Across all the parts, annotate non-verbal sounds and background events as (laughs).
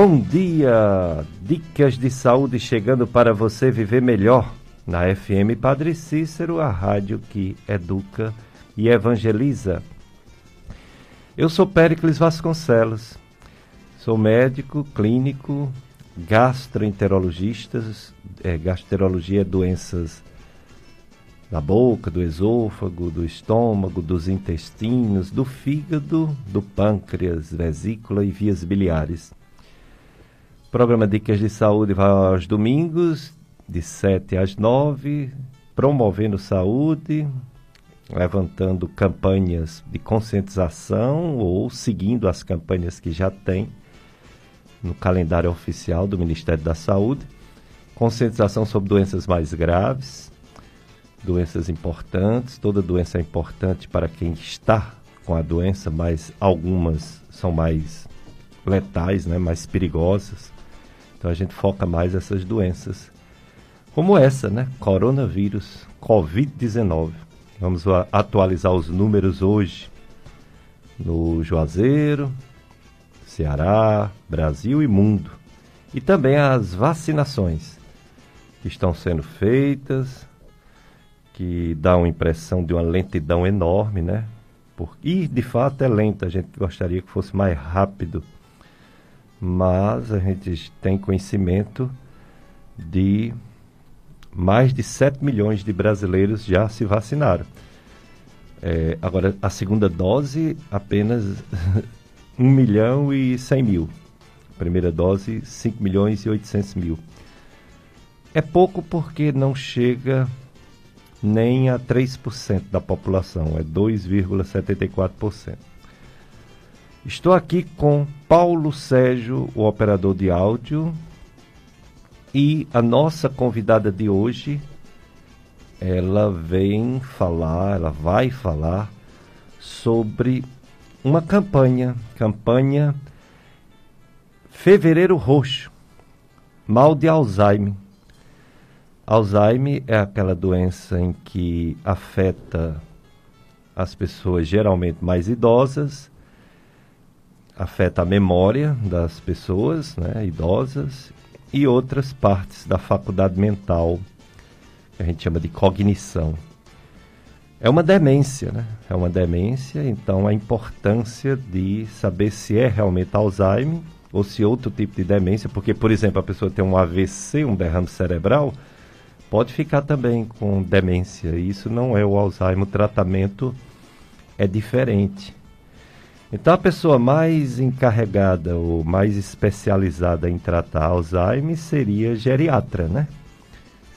Bom dia! Dicas de saúde chegando para você viver melhor na FM Padre Cícero, a rádio que educa e evangeliza. Eu sou Péricles Vasconcelos, sou médico clínico, gastroenterologista, é, gastroenterologia é doenças da boca, do esôfago, do estômago, dos intestinos, do fígado, do pâncreas, vesícula e vias biliares. Programa Dicas de Saúde vai aos domingos, de 7 às 9, promovendo saúde, levantando campanhas de conscientização ou seguindo as campanhas que já tem no calendário oficial do Ministério da Saúde. Conscientização sobre doenças mais graves, doenças importantes. Toda doença é importante para quem está com a doença, mas algumas são mais letais, né, mais perigosas. Então a gente foca mais essas doenças, como essa, né? Coronavírus, Covid-19. Vamos atualizar os números hoje no Juazeiro, Ceará, Brasil e mundo. E também as vacinações que estão sendo feitas, que dá uma impressão de uma lentidão enorme, né? Por... E de fato é lenta, a gente gostaria que fosse mais rápido mas a gente tem conhecimento de mais de 7 milhões de brasileiros já se vacinaram. É, agora, a segunda dose, apenas 1 (laughs) milhão e 100 mil. Primeira dose, 5 milhões e 800 mil. É pouco porque não chega nem a 3% da população, é 2,74%. Estou aqui com Paulo Sérgio, o operador de áudio, e a nossa convidada de hoje, ela vem falar, ela vai falar sobre uma campanha, campanha Fevereiro Roxo, mal de Alzheimer. Alzheimer é aquela doença em que afeta as pessoas geralmente mais idosas afeta a memória das pessoas né, idosas e outras partes da faculdade mental, que a gente chama de cognição. É uma demência, né? É uma demência, então a importância de saber se é realmente Alzheimer ou se outro tipo de demência, porque, por exemplo, a pessoa tem um AVC, um derrame cerebral, pode ficar também com demência. Isso não é o Alzheimer, o tratamento é diferente. Então, a pessoa mais encarregada ou mais especializada em tratar Alzheimer seria geriatra, né?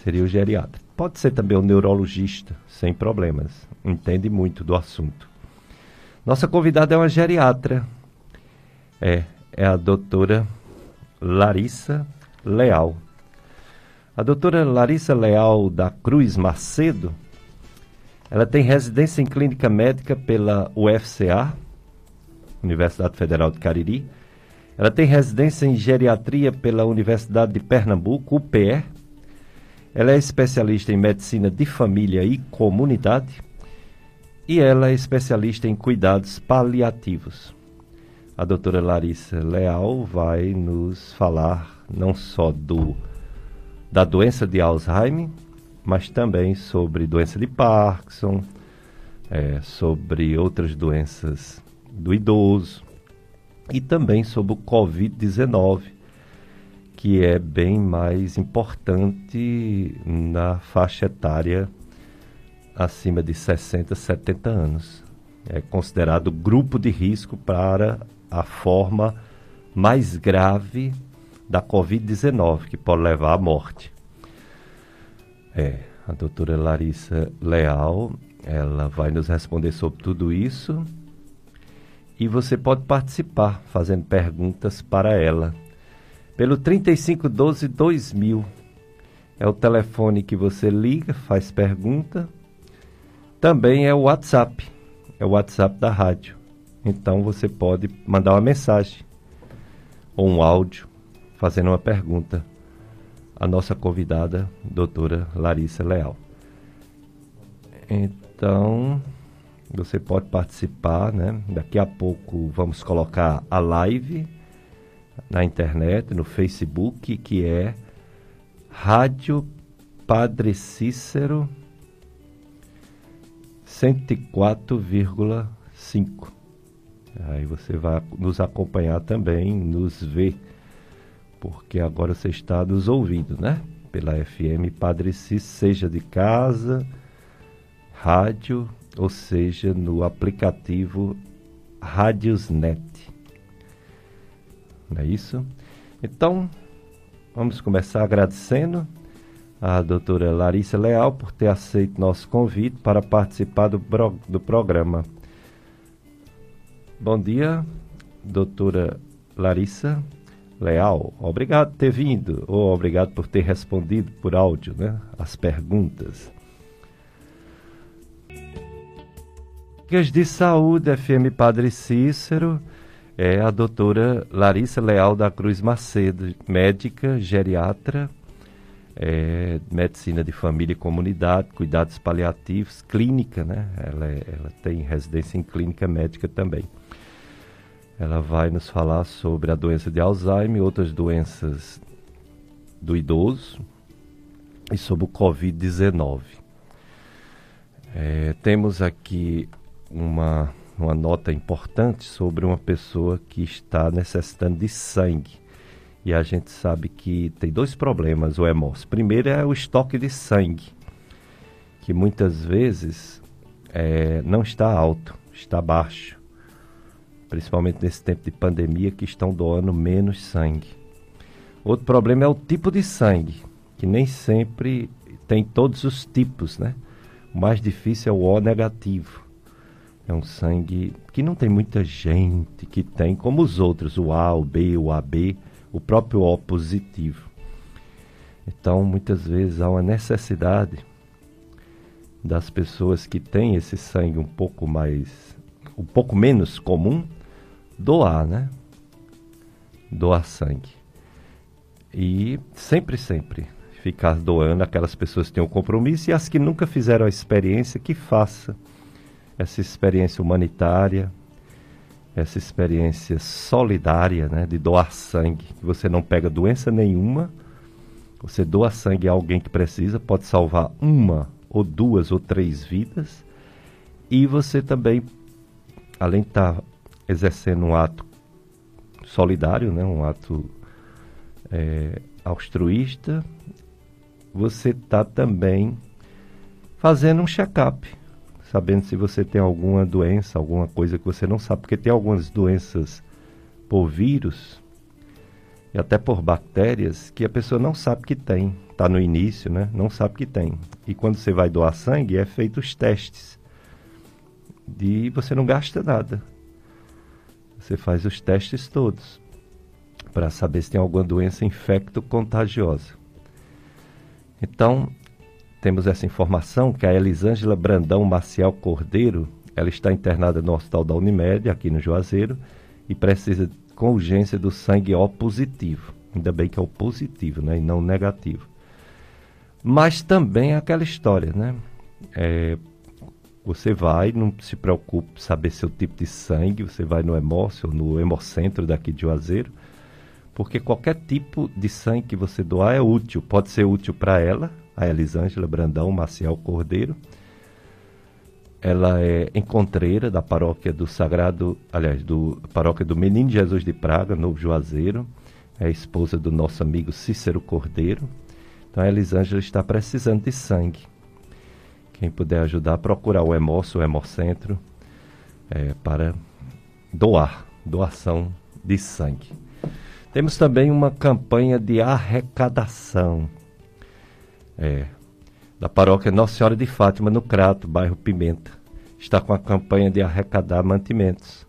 Seria o geriatra. Pode ser também o neurologista, sem problemas. Entende muito do assunto. Nossa convidada é uma geriatra. É, é a doutora Larissa Leal. A doutora Larissa Leal da Cruz Macedo, ela tem residência em clínica médica pela UFCA, Universidade Federal de Cariri. Ela tem residência em geriatria pela Universidade de Pernambuco, UPE. Ela é especialista em medicina de família e comunidade. E ela é especialista em cuidados paliativos. A doutora Larissa Leal vai nos falar não só do, da doença de Alzheimer, mas também sobre doença de Parkinson, é, sobre outras doenças do idoso e também sobre o Covid-19, que é bem mais importante na faixa etária acima de 60, 70 anos. É considerado grupo de risco para a forma mais grave da Covid-19, que pode levar à morte. É, a doutora Larissa Leal, ela vai nos responder sobre tudo isso e você pode participar fazendo perguntas para ela. Pelo 3512 2000 é o telefone que você liga, faz pergunta. Também é o WhatsApp, é o WhatsApp da rádio. Então você pode mandar uma mensagem ou um áudio fazendo uma pergunta à nossa convidada, doutora Larissa Leal. Então, você pode participar, né? Daqui a pouco vamos colocar a live na internet, no Facebook, que é Rádio Padre Cícero 104,5. Aí você vai nos acompanhar também, nos ver, porque agora você está nos ouvindo, né? Pela FM Padre Cis, seja de casa, rádio, ou seja, no aplicativo Radiosnet. Não é isso? Então, vamos começar agradecendo a doutora Larissa Leal por ter aceito nosso convite para participar do, do programa. Bom dia, doutora Larissa Leal. Obrigado por ter vindo, ou obrigado por ter respondido por áudio né, as perguntas. Dicas de Saúde, FM Padre Cícero, é a doutora Larissa Leal da Cruz Macedo, médica, geriatra, é, medicina de família e comunidade, cuidados paliativos, clínica, né? Ela, é, ela tem residência em clínica médica também. Ela vai nos falar sobre a doença de Alzheimer e outras doenças do idoso e sobre o Covid-19. É, temos aqui uma, uma nota importante sobre uma pessoa que está necessitando de sangue. E a gente sabe que tem dois problemas, o hemós. Primeiro é o estoque de sangue, que muitas vezes é, não está alto, está baixo principalmente nesse tempo de pandemia, que estão doando menos sangue. Outro problema é o tipo de sangue, que nem sempre tem todos os tipos, né? O mais difícil é o O negativo. É um sangue que não tem muita gente que tem, como os outros, o A, o B, o AB, o próprio O positivo. Então, muitas vezes há uma necessidade das pessoas que têm esse sangue um pouco mais, um pouco menos comum, doar, né? Doar sangue. E sempre, sempre ficar doando aquelas pessoas que têm um compromisso e as que nunca fizeram a experiência, que faça essa experiência humanitária, essa experiência solidária, né, de doar sangue. Você não pega doença nenhuma, você doa sangue a alguém que precisa, pode salvar uma ou duas ou três vidas, e você também, além de estar tá exercendo um ato solidário, né, um ato é, altruísta, você está também fazendo um check-up, sabendo se você tem alguma doença, alguma coisa que você não sabe, porque tem algumas doenças por vírus e até por bactérias que a pessoa não sabe que tem, está no início, né? Não sabe que tem. E quando você vai doar sangue, é feito os testes. E você não gasta nada. Você faz os testes todos para saber se tem alguma doença infecto-contagiosa. Então, temos essa informação que a Elisângela Brandão Maciel Cordeiro, ela está internada no Hospital da Unimed, aqui no Juazeiro, e precisa com urgência do sangue O positivo. Ainda bem que é o positivo, né, e não o negativo. Mas também é aquela história, né? É, você vai, não se preocupe saber seu tipo de sangue, você vai no Hemócio, no Hemocentro daqui de Juazeiro, porque qualquer tipo de sangue que você doar é útil. Pode ser útil para ela, a Elisângela Brandão Maciel Cordeiro. Ela é encontreira da paróquia do Sagrado, aliás, do paróquia do Menino Jesus de Praga, Novo Juazeiro. É esposa do nosso amigo Cícero Cordeiro. Então a Elisângela está precisando de sangue. Quem puder ajudar, procurar o Hemócio, o Hemocentro, é, para doar, doação de sangue. Temos também uma campanha de arrecadação. É, da paróquia Nossa Senhora de Fátima, no Crato, bairro Pimenta. Está com a campanha de arrecadar mantimentos.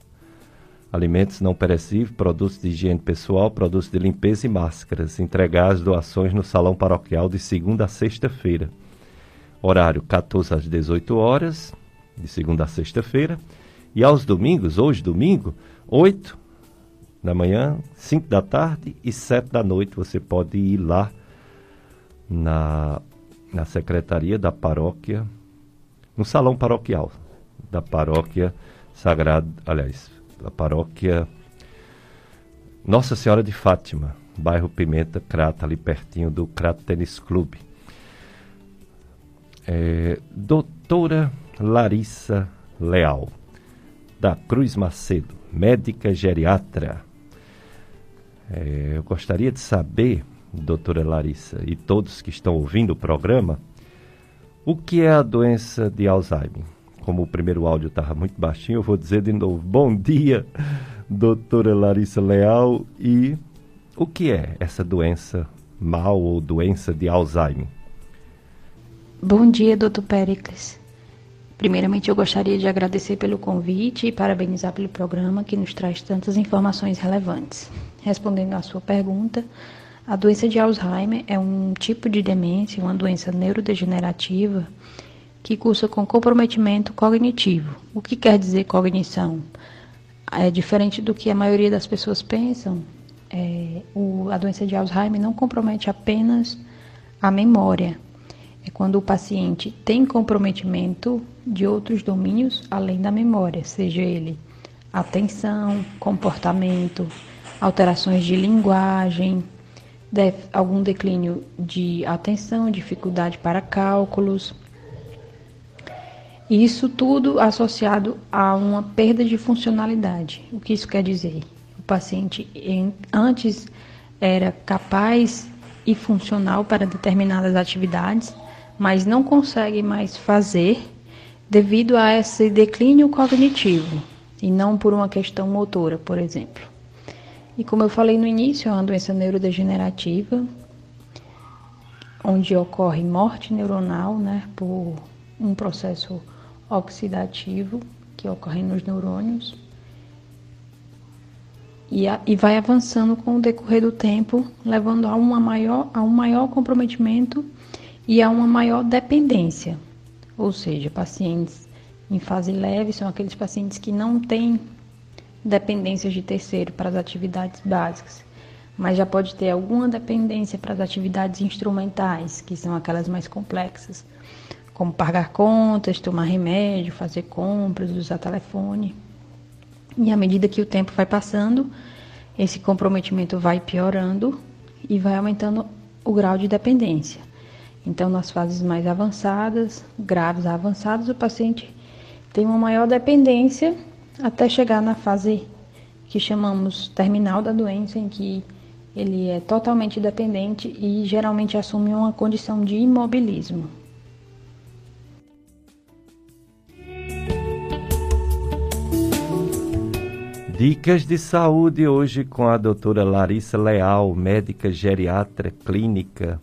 Alimentos não perecíveis, produtos de higiene pessoal, produtos de limpeza e máscaras. Entregar as doações no salão paroquial de segunda a sexta-feira horário 14 às 18 horas, de segunda a sexta-feira, e aos domingos, hoje domingo, 8 da manhã, 5 da tarde e 7 da noite, você pode ir lá na, na secretaria da paróquia, no salão paroquial da paróquia Sagrado, aliás, da paróquia Nossa Senhora de Fátima, bairro Pimenta, Crata, ali pertinho do Crato Tênis Clube. É, doutora Larissa Leal, da Cruz Macedo, médica geriatra. É, eu gostaria de saber, doutora Larissa, e todos que estão ouvindo o programa, o que é a doença de Alzheimer? Como o primeiro áudio estava muito baixinho, eu vou dizer de novo: (laughs) bom dia, doutora Larissa Leal. E o que é essa doença mal ou doença de Alzheimer? Bom dia, doutor Pericles. Primeiramente, eu gostaria de agradecer pelo convite e parabenizar pelo programa que nos traz tantas informações relevantes. Respondendo à sua pergunta, a doença de Alzheimer é um tipo de demência, uma doença neurodegenerativa que cursa com comprometimento cognitivo. O que quer dizer cognição? É diferente do que a maioria das pessoas pensam. É, o, a doença de Alzheimer não compromete apenas a memória. É quando o paciente tem comprometimento de outros domínios além da memória, seja ele atenção, comportamento, alterações de linguagem, algum declínio de atenção, dificuldade para cálculos. Isso tudo associado a uma perda de funcionalidade. O que isso quer dizer? O paciente antes era capaz e funcional para determinadas atividades, mas não consegue mais fazer devido a esse declínio cognitivo e não por uma questão motora, por exemplo. E como eu falei no início, é uma doença neurodegenerativa, onde ocorre morte neuronal, né, por um processo oxidativo que ocorre nos neurônios. E, a, e vai avançando com o decorrer do tempo, levando a, uma maior, a um maior comprometimento e a uma maior dependência. Ou seja, pacientes em fase leve são aqueles pacientes que não têm dependências de terceiro para as atividades básicas, mas já pode ter alguma dependência para as atividades instrumentais, que são aquelas mais complexas, como pagar contas, tomar remédio, fazer compras, usar telefone. E à medida que o tempo vai passando, esse comprometimento vai piorando e vai aumentando o grau de dependência. Então, nas fases mais avançadas, graves a avançadas, o paciente tem uma maior dependência até chegar na fase que chamamos terminal da doença, em que ele é totalmente dependente e geralmente assume uma condição de imobilismo. Dicas de saúde hoje com a doutora Larissa Leal, médica geriatra clínica,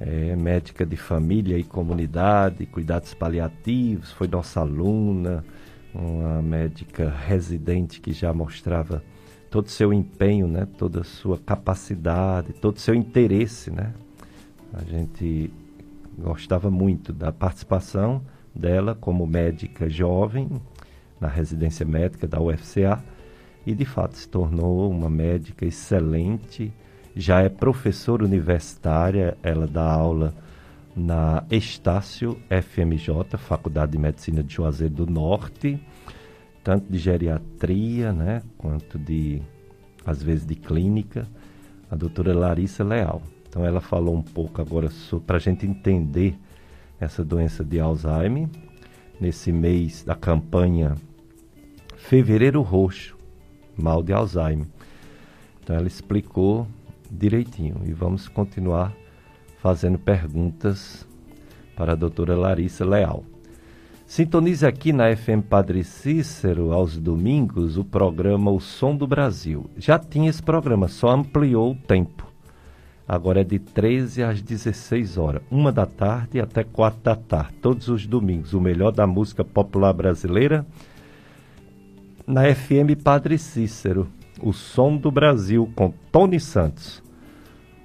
é, médica de família e comunidade, cuidados paliativos, foi nossa aluna, uma médica residente que já mostrava todo o seu empenho, né, toda a sua capacidade, todo o seu interesse, né? A gente gostava muito da participação dela como médica jovem na residência médica da UFCA e de fato se tornou uma médica excelente, já é professora universitária, ela dá aula na Estácio FMJ, Faculdade de Medicina de Juazeiro do Norte, tanto de geriatria, né, quanto de, às vezes, de clínica, a doutora Larissa Leal. Então, ela falou um pouco agora para a gente entender essa doença de Alzheimer, nesse mês da campanha Fevereiro Roxo, mal de Alzheimer. Então, ela explicou direitinho e vamos continuar fazendo perguntas para a doutora Larissa Leal. Sintonize aqui na FM Padre Cícero, aos domingos, o programa O Som do Brasil. Já tinha esse programa, só ampliou o tempo. Agora é de 13 às 16 horas, uma da tarde até quatro da tarde, todos os domingos. O melhor da música popular brasileira na FM Padre Cícero, O Som do Brasil, com Tony Santos.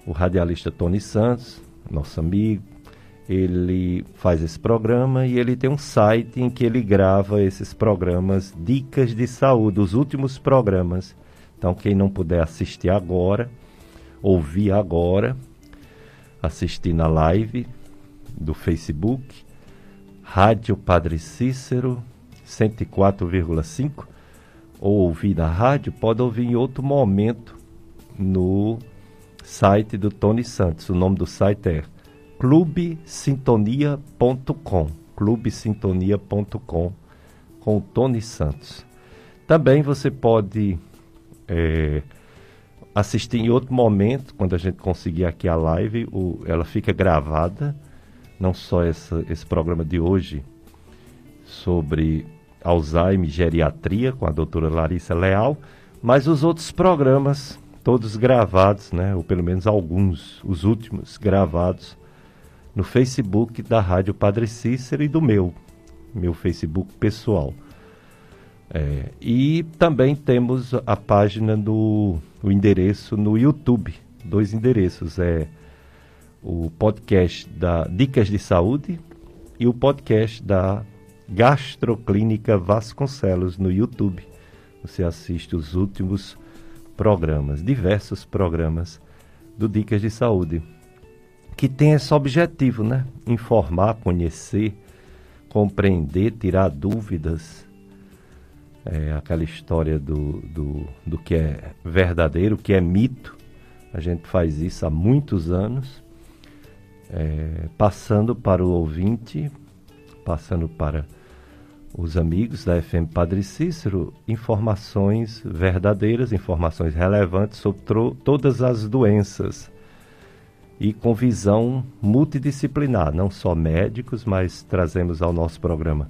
O radialista Tony Santos, nosso amigo, ele faz esse programa e ele tem um site em que ele grava esses programas Dicas de Saúde, os últimos programas. Então, quem não puder assistir agora, ouvir agora, assistir na live do Facebook, Rádio Padre Cícero 104,5, ou ouvir na rádio, pode ouvir em outro momento no site do Tony Santos. O nome do site é clubesintonia.com. clubesintonia.com com o Tony Santos. Também você pode é, assistir em outro momento, quando a gente conseguir aqui a live, o, ela fica gravada, não só essa, esse programa de hoje sobre Alzheimer e geriatria com a doutora Larissa Leal, mas os outros programas, todos gravados, né, ou pelo menos alguns, os últimos gravados no Facebook da Rádio Padre Cícero e do meu, meu Facebook pessoal. É, e também temos a página do o endereço no YouTube, dois endereços, é o podcast da Dicas de Saúde e o podcast da Gastroclínica Vasconcelos no YouTube. Você assiste os últimos programas, diversos programas do Dicas de Saúde que tem esse objetivo, né? Informar, conhecer, compreender, tirar dúvidas. É aquela história do, do, do que é verdadeiro, o que é mito. A gente faz isso há muitos anos, é, passando para o ouvinte, passando para os amigos da FM Padre Cícero informações verdadeiras, informações relevantes sobre todas as doenças e com visão multidisciplinar, não só médicos, mas trazemos ao nosso programa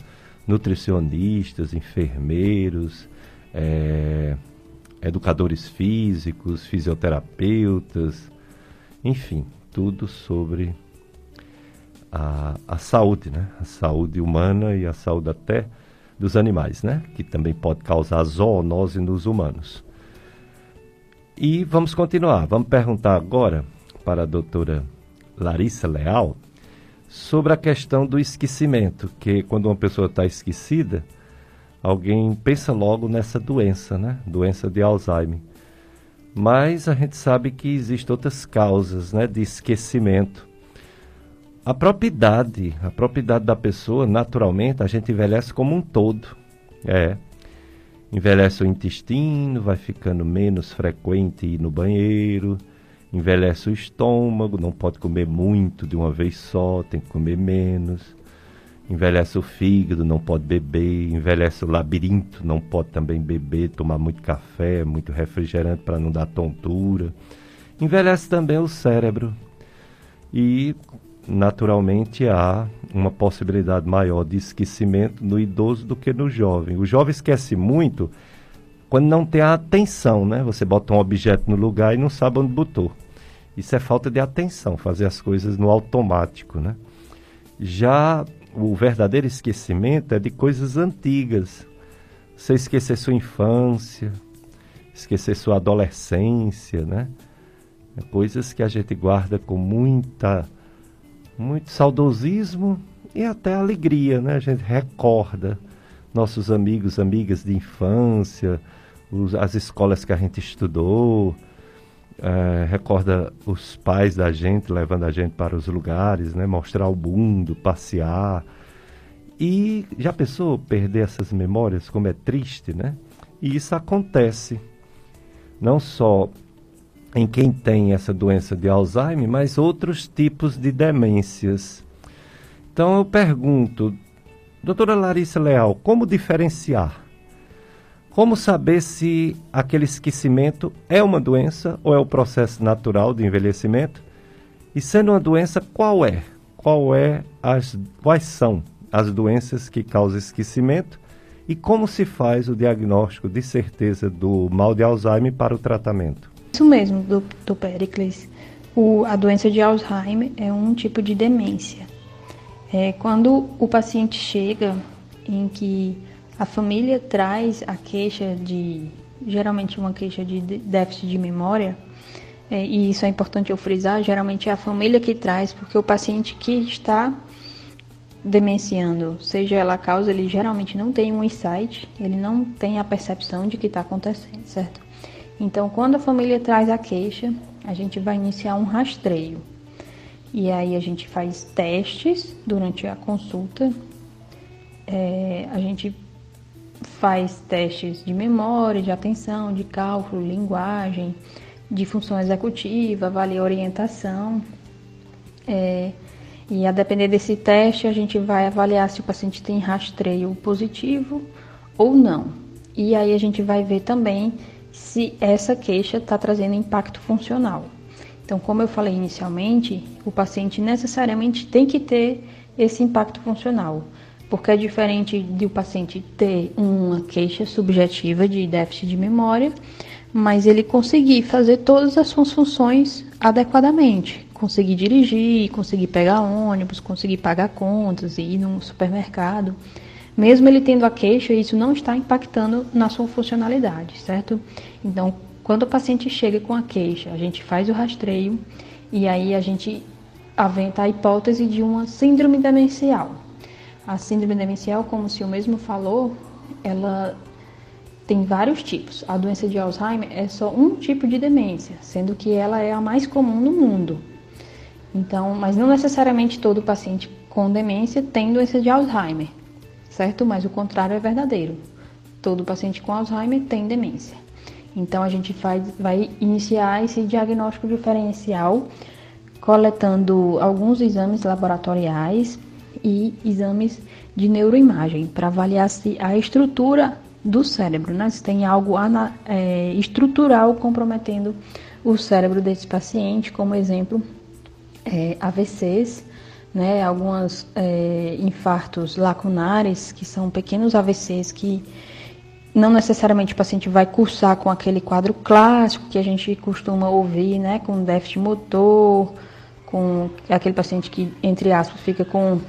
nutricionistas, enfermeiros, é, educadores físicos, fisioterapeutas, enfim, tudo sobre a, a saúde, né? A saúde humana e a saúde até dos animais, né? Que também pode causar zoonose nos humanos. E vamos continuar. Vamos perguntar agora para a doutora Larissa Leal sobre a questão do esquecimento, que quando uma pessoa está esquecida, alguém pensa logo nessa doença, né? Doença de Alzheimer. Mas a gente sabe que existem outras causas, né, de esquecimento. A propriedade, a propriedade da pessoa, naturalmente, a gente envelhece como um todo. É. Envelhece o intestino, vai ficando menos frequente ir no banheiro, envelhece o estômago, não pode comer muito de uma vez só, tem que comer menos. Envelhece o fígado, não pode beber. Envelhece o labirinto, não pode também beber, tomar muito café, muito refrigerante para não dar tontura. Envelhece também o cérebro. E, naturalmente, há uma possibilidade maior de esquecimento no idoso do que no jovem. O jovem esquece muito quando não tem a atenção, né? Você bota um objeto no lugar e não sabe onde botou. Isso é falta de atenção, fazer as coisas no automático, né? Já o verdadeiro esquecimento é de coisas antigas. Você esquecer sua infância, esquecer sua adolescência, né? É coisas que a gente guarda com muita muito saudosismo e até alegria, né? A gente recorda nossos amigos, amigas de infância, os, as escolas que a gente estudou, é, recorda os pais da gente levando a gente para os lugares, né? Mostrar o mundo, passear. E já pensou perder essas memórias, como é triste, né? E isso acontece não só em quem tem essa doença de Alzheimer, mas outros tipos de demências. Então eu pergunto, doutora Larissa Leal, como diferenciar como saber se aquele esquecimento é uma doença ou é o processo natural de envelhecimento? E sendo uma doença, qual é? Qual é as, quais são as doenças que causam esquecimento? E como se faz o diagnóstico de certeza do mal de Alzheimer para o tratamento? Isso mesmo, do, do Pericles. O, a doença de Alzheimer é um tipo de demência. É quando o paciente chega em que a família traz a queixa de, geralmente uma queixa de déficit de memória, é, e isso é importante eu frisar, geralmente é a família que traz, porque o paciente que está demenciando, seja ela a causa, ele geralmente não tem um insight, ele não tem a percepção de que está acontecendo, certo? Então, quando a família traz a queixa, a gente vai iniciar um rastreio. E aí a gente faz testes durante a consulta. É, a gente faz testes de memória, de atenção, de cálculo, linguagem, de função executiva, avalia orientação. É, e a depender desse teste, a gente vai avaliar se o paciente tem rastreio positivo ou não. E aí a gente vai ver também se essa queixa está trazendo impacto funcional. Então, como eu falei inicialmente, o paciente necessariamente tem que ter esse impacto funcional, porque é diferente de o paciente ter uma queixa subjetiva de déficit de memória, mas ele conseguir fazer todas as suas funções adequadamente, conseguir dirigir, conseguir pegar ônibus, conseguir pagar contas, ir no supermercado. Mesmo ele tendo a queixa, isso não está impactando na sua funcionalidade, certo? Então, quando o paciente chega com a queixa, a gente faz o rastreio e aí a gente aventa a hipótese de uma síndrome demencial. A síndrome demencial, como o senhor mesmo falou, ela tem vários tipos. A doença de Alzheimer é só um tipo de demência, sendo que ela é a mais comum no mundo. Então, mas não necessariamente todo paciente com demência tem doença de Alzheimer, certo? Mas o contrário é verdadeiro. Todo paciente com Alzheimer tem demência. Então a gente faz, vai iniciar esse diagnóstico diferencial coletando alguns exames laboratoriais e exames de neuroimagem para avaliar se a estrutura do cérebro, né? Se tem algo é, estrutural comprometendo o cérebro desse paciente, como exemplo, é, AVCs, né? Alguns é, infartos lacunares, que são pequenos AVCs que não necessariamente o paciente vai cursar com aquele quadro clássico que a gente costuma ouvir, né? Com déficit motor, com aquele paciente que, entre aspas, fica com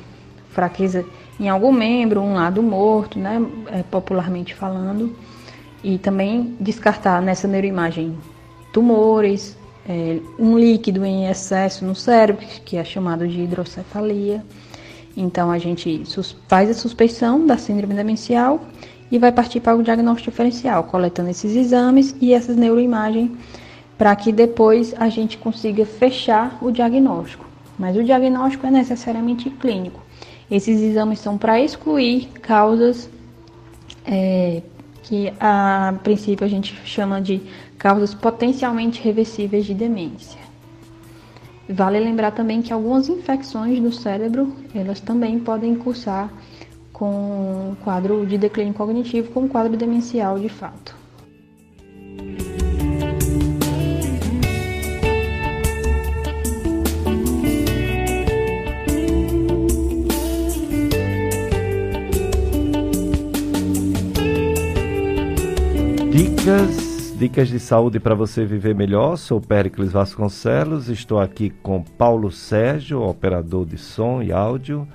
fraqueza em algum membro, um lado morto, né, é, popularmente falando, e também descartar nessa neuroimagem tumores, é, um líquido em excesso no cérebro, que é chamado de hidrocefalia. Então a gente faz a suspeição da síndrome demencial e vai partir para o diagnóstico diferencial, coletando esses exames e essas neuroimagens para que depois a gente consiga fechar o diagnóstico. Mas o diagnóstico é necessariamente clínico. Esses exames são para excluir causas é, que a princípio a gente chama de causas potencialmente reversíveis de demência. Vale lembrar também que algumas infecções do cérebro, elas também podem cursar com quadro de declínio cognitivo, com quadro demencial de fato. Dicas, dicas de saúde para você viver melhor. Sou Péricles Vasconcelos, estou aqui com Paulo Sérgio, operador de som e áudio,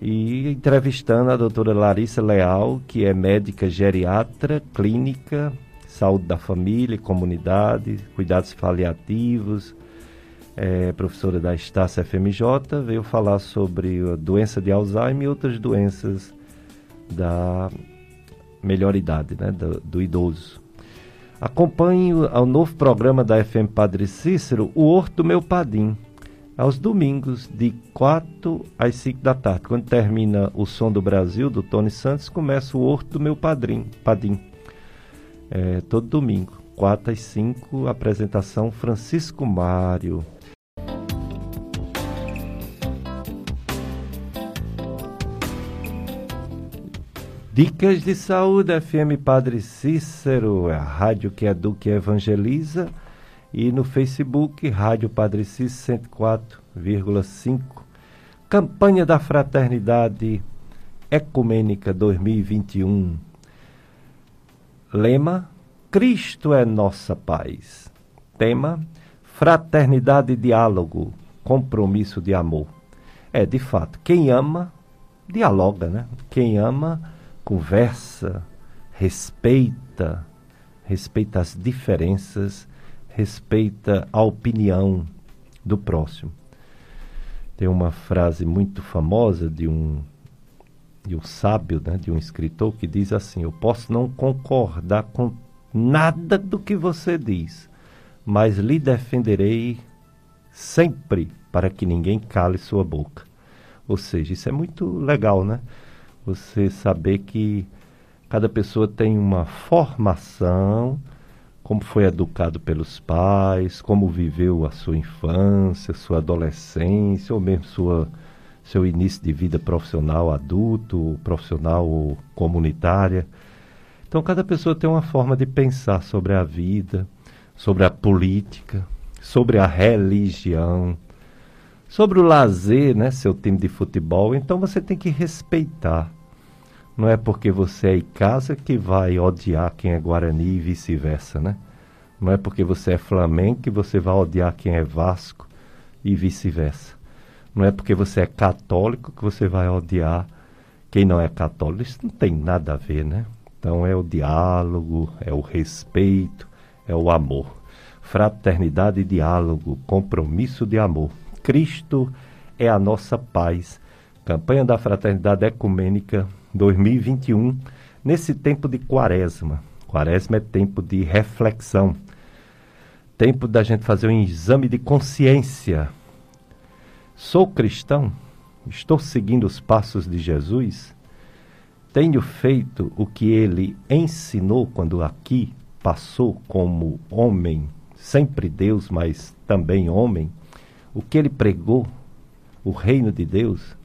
e entrevistando a doutora Larissa Leal, que é médica geriatra, clínica, saúde da família, comunidade, cuidados paliativos, é, professora da Estácia FMJ, veio falar sobre a doença de Alzheimer e outras doenças da melhor idade, né, do, do idoso. Acompanhe o novo programa da FM Padre Cícero, O Horto Meu Padim, aos domingos, de 4 às 5 da tarde. Quando termina o Som do Brasil, do Tony Santos, começa o Horto Meu Padrim, Padim. É, todo domingo, 4 às 5, apresentação Francisco Mário. Dicas de Saúde, FM Padre Cícero, a rádio que educa e evangeliza, e no Facebook, Rádio Padre Cícero 104,5. Campanha da Fraternidade Ecumênica 2021. Lema: Cristo é nossa paz. Tema: Fraternidade e diálogo, compromisso de amor. É, de fato, quem ama, dialoga, né? Quem ama, conversa, respeita, respeita as diferenças, respeita a opinião do próximo. Tem uma frase muito famosa de um de um sábio, né, de um escritor que diz assim: "Eu posso não concordar com nada do que você diz, mas lhe defenderei sempre para que ninguém cale sua boca." Ou seja, isso é muito legal, né? Você saber que cada pessoa tem uma formação como foi educado pelos pais, como viveu a sua infância, sua adolescência, ou mesmo sua, seu início de vida profissional adulto, profissional ou comunitária. Então, cada pessoa tem uma forma de pensar sobre a vida, sobre a política, sobre a religião, sobre o lazer, né, seu time de futebol. Então, você tem que respeitar. Não é porque você é casa que vai odiar quem é Guarani e vice-versa, né? Não é porque você é Flamengo que você vai odiar quem é Vasco e vice-versa. Não é porque você é católico que você vai odiar quem não é católico. Isso não tem nada a ver, né? Então é o diálogo, é o respeito, é o amor. Fraternidade e diálogo, compromisso de amor. Cristo é a nossa paz. Campanha da Fraternidade Ecumênica 2021, nesse tempo de quaresma. Quaresma é tempo de reflexão, tempo da gente fazer um exame de consciência. Sou cristão? Estou seguindo os passos de Jesus? Tenho feito o que ele ensinou quando aqui passou como homem, sempre Deus, mas também homem? O que ele pregou? O reino de Deus?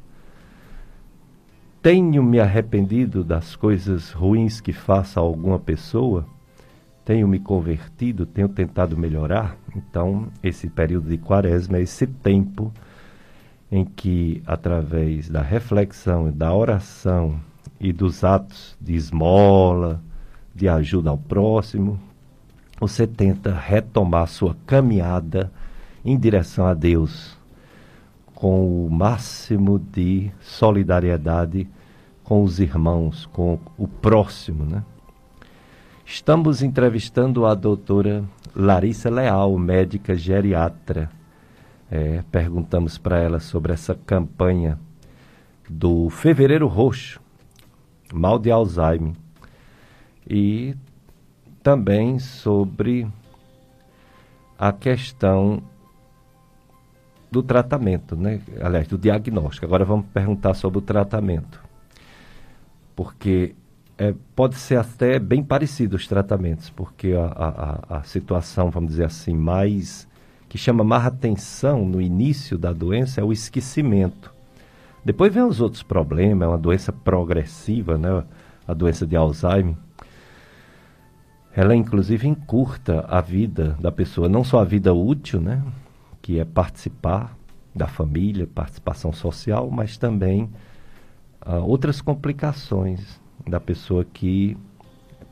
Tenho me arrependido das coisas ruins que faça a alguma pessoa? Tenho me convertido? Tenho tentado melhorar? Então, esse período de quaresma é esse tempo em que, através da reflexão, da oração, e dos atos de esmola, de ajuda ao próximo, você tenta retomar sua caminhada em direção a Deus com o máximo de solidariedade com os irmãos, com o próximo, né? Estamos entrevistando a doutora Larissa Leal, médica geriatra. É, perguntamos para ela sobre essa campanha do Fevereiro Roxo, mal de Alzheimer. E também sobre a questão do tratamento, né? aliás, do diagnóstico. Agora vamos perguntar sobre o tratamento. Porque é, pode ser até bem parecido os tratamentos, porque a, a, a situação, vamos dizer assim, mais que chama mais atenção no início da doença é o esquecimento. Depois vem os outros problemas, é uma doença progressiva, né? A doença de Alzheimer. Ela inclusive encurta a vida da pessoa, não só a vida útil, né? Que é participar da família, participação social, mas também uh, outras complicações da pessoa que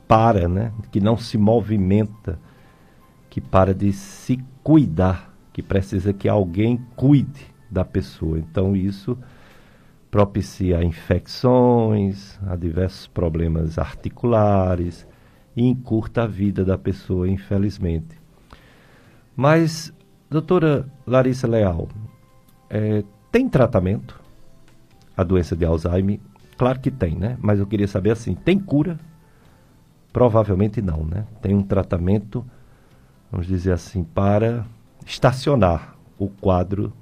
para, né? Que não se movimenta, que para de se cuidar, que precisa que alguém cuide da pessoa. Então isso propicia infecções, a diversos problemas articulares e encurta a vida da pessoa, infelizmente. Mas, doutora Larissa Leal, é, tem tratamento a doença de Alzheimer? Claro que tem, né? Mas eu queria saber assim, tem cura? Provavelmente não, né? Tem um tratamento, vamos dizer assim, para estacionar o quadro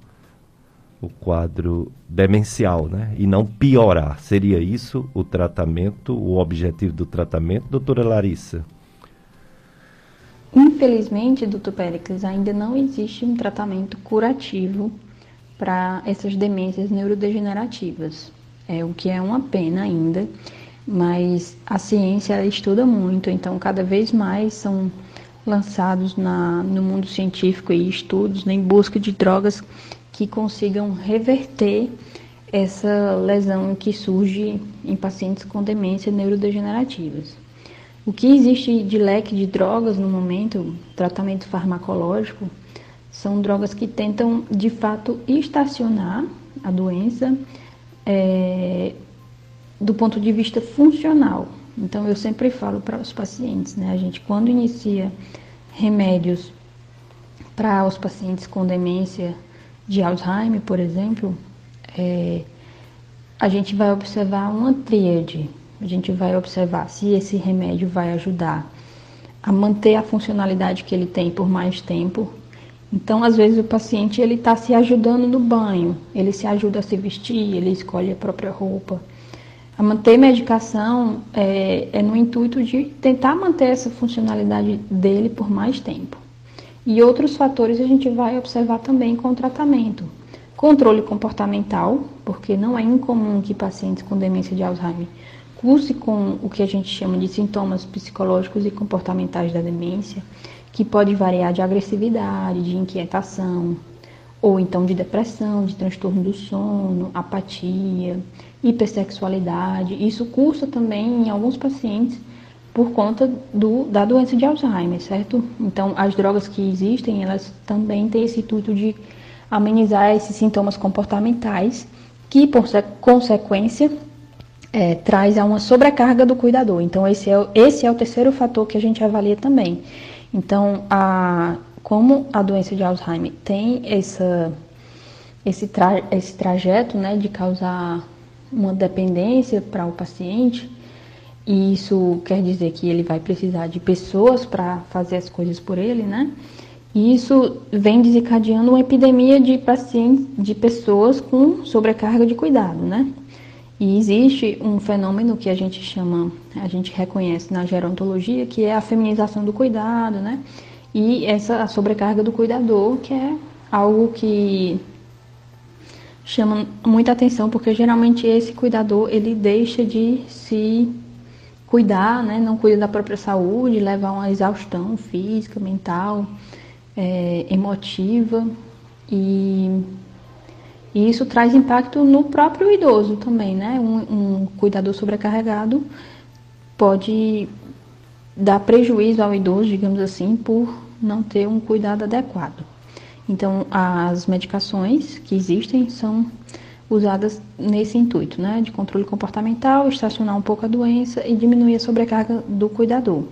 o quadro demencial, né? E não piorar. Seria isso o tratamento, o objetivo do tratamento, doutora Larissa? Infelizmente, doutor Péricles, ainda não existe um tratamento curativo para essas demências neurodegenerativas. É o que é uma pena ainda, mas a ciência estuda muito, então cada vez mais são lançados na, no mundo científico e estudos em busca de drogas que consigam reverter essa lesão que surge em pacientes com demência neurodegenerativas. O que existe de leque de drogas no momento, tratamento farmacológico, são drogas que tentam de fato estacionar a doença é, do ponto de vista funcional. Então eu sempre falo para os pacientes, né? A gente quando inicia remédios para os pacientes com demência de Alzheimer, por exemplo, é, a gente vai observar uma tríade. A gente vai observar se esse remédio vai ajudar a manter a funcionalidade que ele tem por mais tempo. Então, às vezes o paciente ele está se ajudando no banho, ele se ajuda a se vestir, ele escolhe a própria roupa. A manter medicação é, é no intuito de tentar manter essa funcionalidade dele por mais tempo. E outros fatores a gente vai observar também com o tratamento. Controle comportamental, porque não é incomum que pacientes com demência de Alzheimer curse com o que a gente chama de sintomas psicológicos e comportamentais da demência, que pode variar de agressividade, de inquietação, ou então de depressão, de transtorno do sono, apatia, hipersexualidade. Isso cursa também em alguns pacientes por conta do, da doença de Alzheimer, certo? Então, as drogas que existem, elas também têm esse intuito de amenizar esses sintomas comportamentais, que, por consequência, é, traz a uma sobrecarga do cuidador. Então, esse é, esse é o terceiro fator que a gente avalia também. Então, a, como a doença de Alzheimer tem essa, esse, tra, esse trajeto né, de causar uma dependência para o paciente, e isso quer dizer que ele vai precisar de pessoas para fazer as coisas por ele, né? E isso vem desencadeando uma epidemia de pacientes, de pessoas com sobrecarga de cuidado, né? E existe um fenômeno que a gente chama, a gente reconhece na gerontologia, que é a feminização do cuidado, né? E essa sobrecarga do cuidador, que é algo que chama muita atenção, porque geralmente esse cuidador, ele deixa de se cuidar, né? Não cuida da própria saúde, leva a uma exaustão física, mental, é, emotiva e e isso traz impacto no próprio idoso também, né? Um, um cuidador sobrecarregado pode dar prejuízo ao idoso, digamos assim, por não ter um cuidado adequado. Então, as medicações que existem são usadas nesse intuito, né, de controle comportamental, estacionar um pouco a doença e diminuir a sobrecarga do cuidador.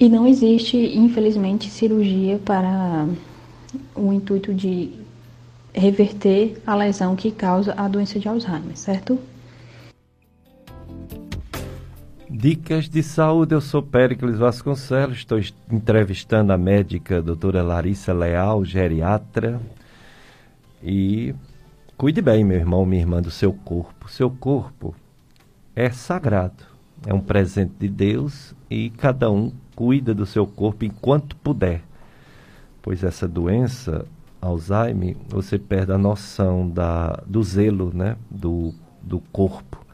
E não existe, infelizmente, cirurgia para o intuito de reverter a lesão que causa a doença de Alzheimer, certo? Dicas de saúde, eu sou Péricles Vasconcelos, estou entrevistando a médica doutora Larissa Leal, geriatra. E cuide bem, meu irmão, minha irmã, do seu corpo. Seu corpo é sagrado, é um presente de Deus e cada um cuida do seu corpo enquanto puder. Pois essa doença Alzheimer, você perde a noção da, do zelo né? do, do corpo.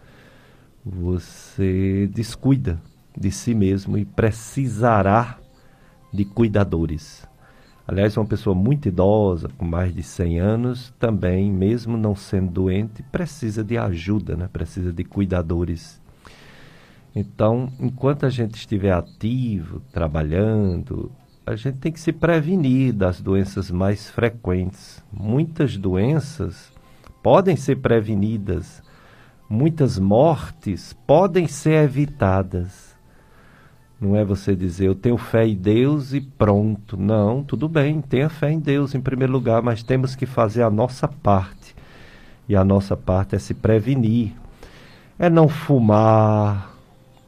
Você descuida de si mesmo e precisará de cuidadores. Aliás, uma pessoa muito idosa, com mais de 100 anos, também, mesmo não sendo doente, precisa de ajuda, né? precisa de cuidadores. Então, enquanto a gente estiver ativo, trabalhando, a gente tem que se prevenir das doenças mais frequentes. Muitas doenças podem ser prevenidas, muitas mortes podem ser evitadas. Não é você dizer eu tenho fé em Deus e pronto. Não, tudo bem, tenha fé em Deus em primeiro lugar, mas temos que fazer a nossa parte. E a nossa parte é se prevenir. É não fumar,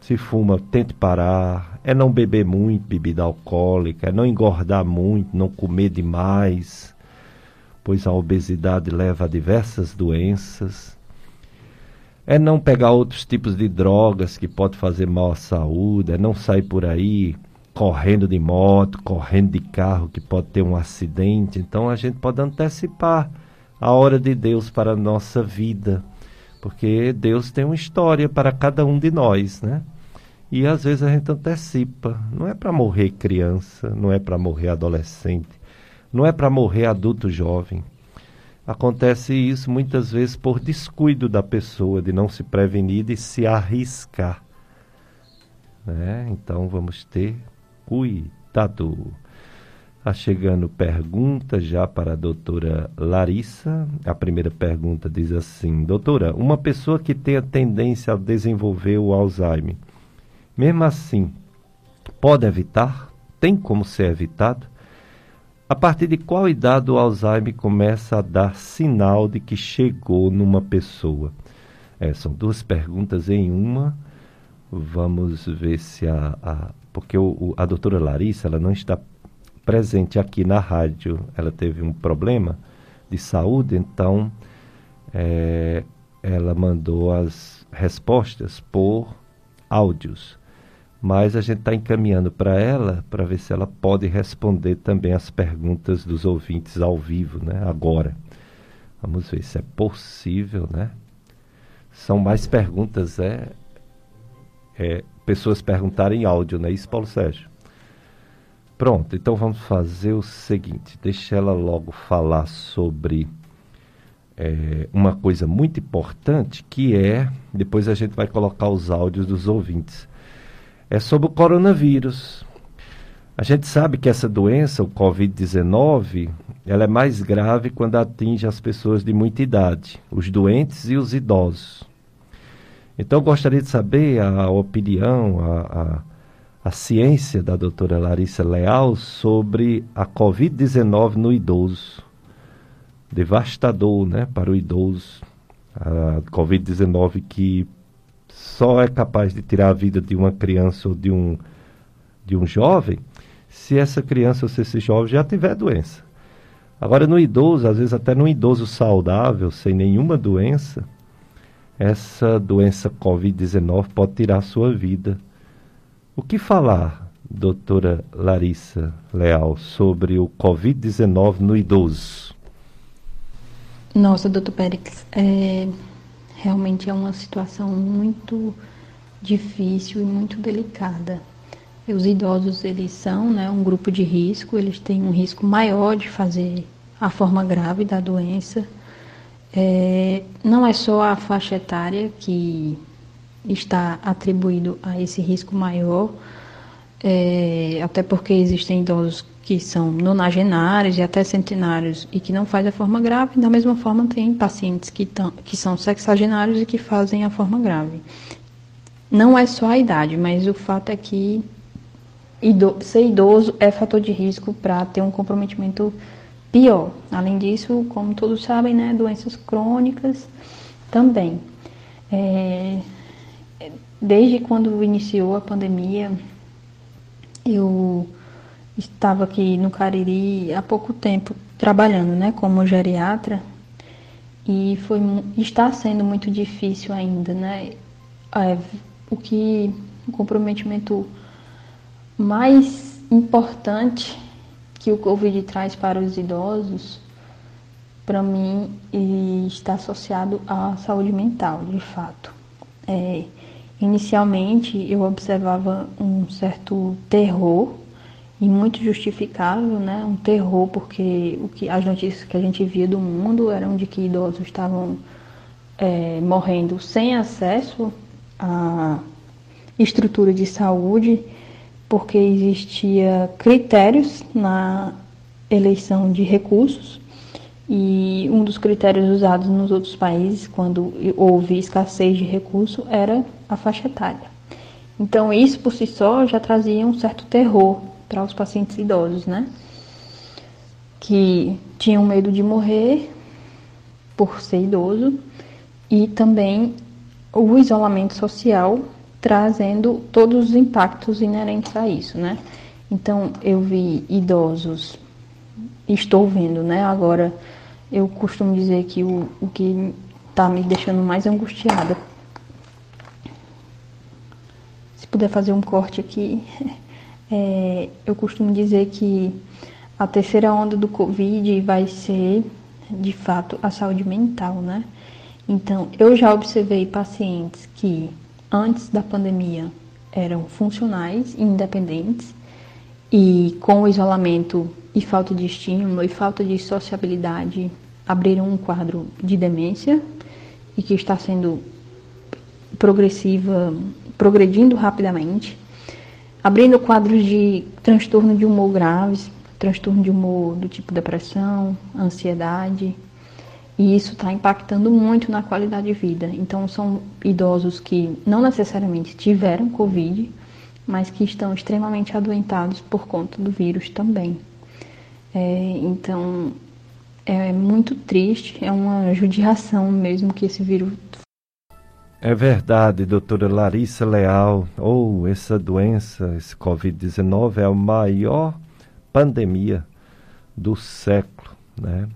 se fuma, tente parar. É não beber muito bebida alcoólica, é não engordar muito, não comer demais, pois a obesidade leva a diversas doenças. É não pegar outros tipos de drogas que pode fazer mal à saúde, é não sair por aí correndo de moto, correndo de carro que pode ter um acidente. Então a gente pode antecipar a hora de Deus para a nossa vida, porque Deus tem uma história para cada um de nós, né? E às vezes a gente antecipa. Não é para morrer criança, não é para morrer adolescente, não é para morrer adulto jovem. Acontece isso muitas vezes por descuido da pessoa, de não se prevenir e se arriscar. Né? Então vamos ter cuidado. Está chegando pergunta já para a doutora Larissa. A primeira pergunta diz assim: Doutora, uma pessoa que tem a tendência a desenvolver o Alzheimer mesmo assim, pode evitar? Tem como ser evitado? A partir de qual idade o Alzheimer começa a dar sinal de que chegou numa pessoa? É, são duas perguntas em uma. Vamos ver se a. a porque o, o, a doutora Larissa ela não está presente aqui na rádio. Ela teve um problema de saúde, então é, ela mandou as respostas por áudios. Mas a gente está encaminhando para ela para ver se ela pode responder também as perguntas dos ouvintes ao vivo, né? Agora. Vamos ver se é possível, né? São mais perguntas, é, é pessoas perguntarem em áudio, não é isso, Paulo Sérgio? Pronto, então vamos fazer o seguinte: deixa ela logo falar sobre é, uma coisa muito importante que é. Depois a gente vai colocar os áudios dos ouvintes. É sobre o coronavírus. A gente sabe que essa doença, o Covid-19, ela é mais grave quando atinge as pessoas de muita idade, os doentes e os idosos. Então, gostaria de saber a opinião, a, a, a ciência da doutora Larissa Leal sobre a Covid-19 no idoso. Devastador, né, para o idoso. A Covid-19 que só é capaz de tirar a vida de uma criança ou de um, de um jovem se essa criança ou se esse jovem já tiver doença. Agora, no idoso, às vezes até no idoso saudável, sem nenhuma doença, essa doença Covid-19 pode tirar a sua vida. O que falar, doutora Larissa Leal, sobre o Covid-19 no idoso? Nossa, doutor Pérez, é, realmente é uma situação muito difícil e muito delicada. Os idosos, eles são né, um grupo de risco, eles têm um risco maior de fazer a forma grave da doença. É, não é só a faixa etária que está atribuído a esse risco maior, é, até porque existem idosos que são nonagenários e até centenários e que não fazem a forma grave, da mesma forma tem pacientes que, tão, que são sexagenários e que fazem a forma grave. Não é só a idade, mas o fato é que ido, ser idoso é fator de risco para ter um comprometimento pior. Além disso, como todos sabem, né, doenças crônicas também. É, desde quando iniciou a pandemia, eu estava aqui no Cariri há pouco tempo trabalhando, né, como geriatra e foi está sendo muito difícil ainda, né? É, o que o comprometimento mais importante que o Covid traz para os idosos, para mim, está associado à saúde mental, de fato. É, inicialmente, eu observava um certo terror e muito justificável, né? Um terror porque o que as notícias que a gente via do mundo eram de que idosos estavam é, morrendo sem acesso à estrutura de saúde porque existia critérios na eleição de recursos e um dos critérios usados nos outros países quando houve escassez de recurso era a faixa etária. Então isso por si só já trazia um certo terror para os pacientes idosos, né? Que tinham medo de morrer por ser idoso e também o isolamento social trazendo todos os impactos inerentes a isso, né? Então, eu vi idosos, estou vendo, né? Agora, eu costumo dizer que o, o que está me deixando mais angustiada. Se puder fazer um corte aqui, (laughs) é, eu costumo dizer que a terceira onda do Covid vai ser, de fato, a saúde mental, né? Então, eu já observei pacientes que antes da pandemia eram funcionais e independentes e com o isolamento e falta de estímulo e falta de sociabilidade abriram um quadro de demência e que está sendo progressiva, progredindo rapidamente, abrindo quadros de transtorno de humor graves, transtorno de humor do tipo depressão, ansiedade, e isso está impactando muito na qualidade de vida. Então, são idosos que não necessariamente tiveram Covid, mas que estão extremamente adoentados por conta do vírus também. É, então, é muito triste, é uma judiação mesmo que esse vírus. É verdade, doutora Larissa Leal. Ou oh, essa doença, esse Covid-19, é a maior pandemia do século, né?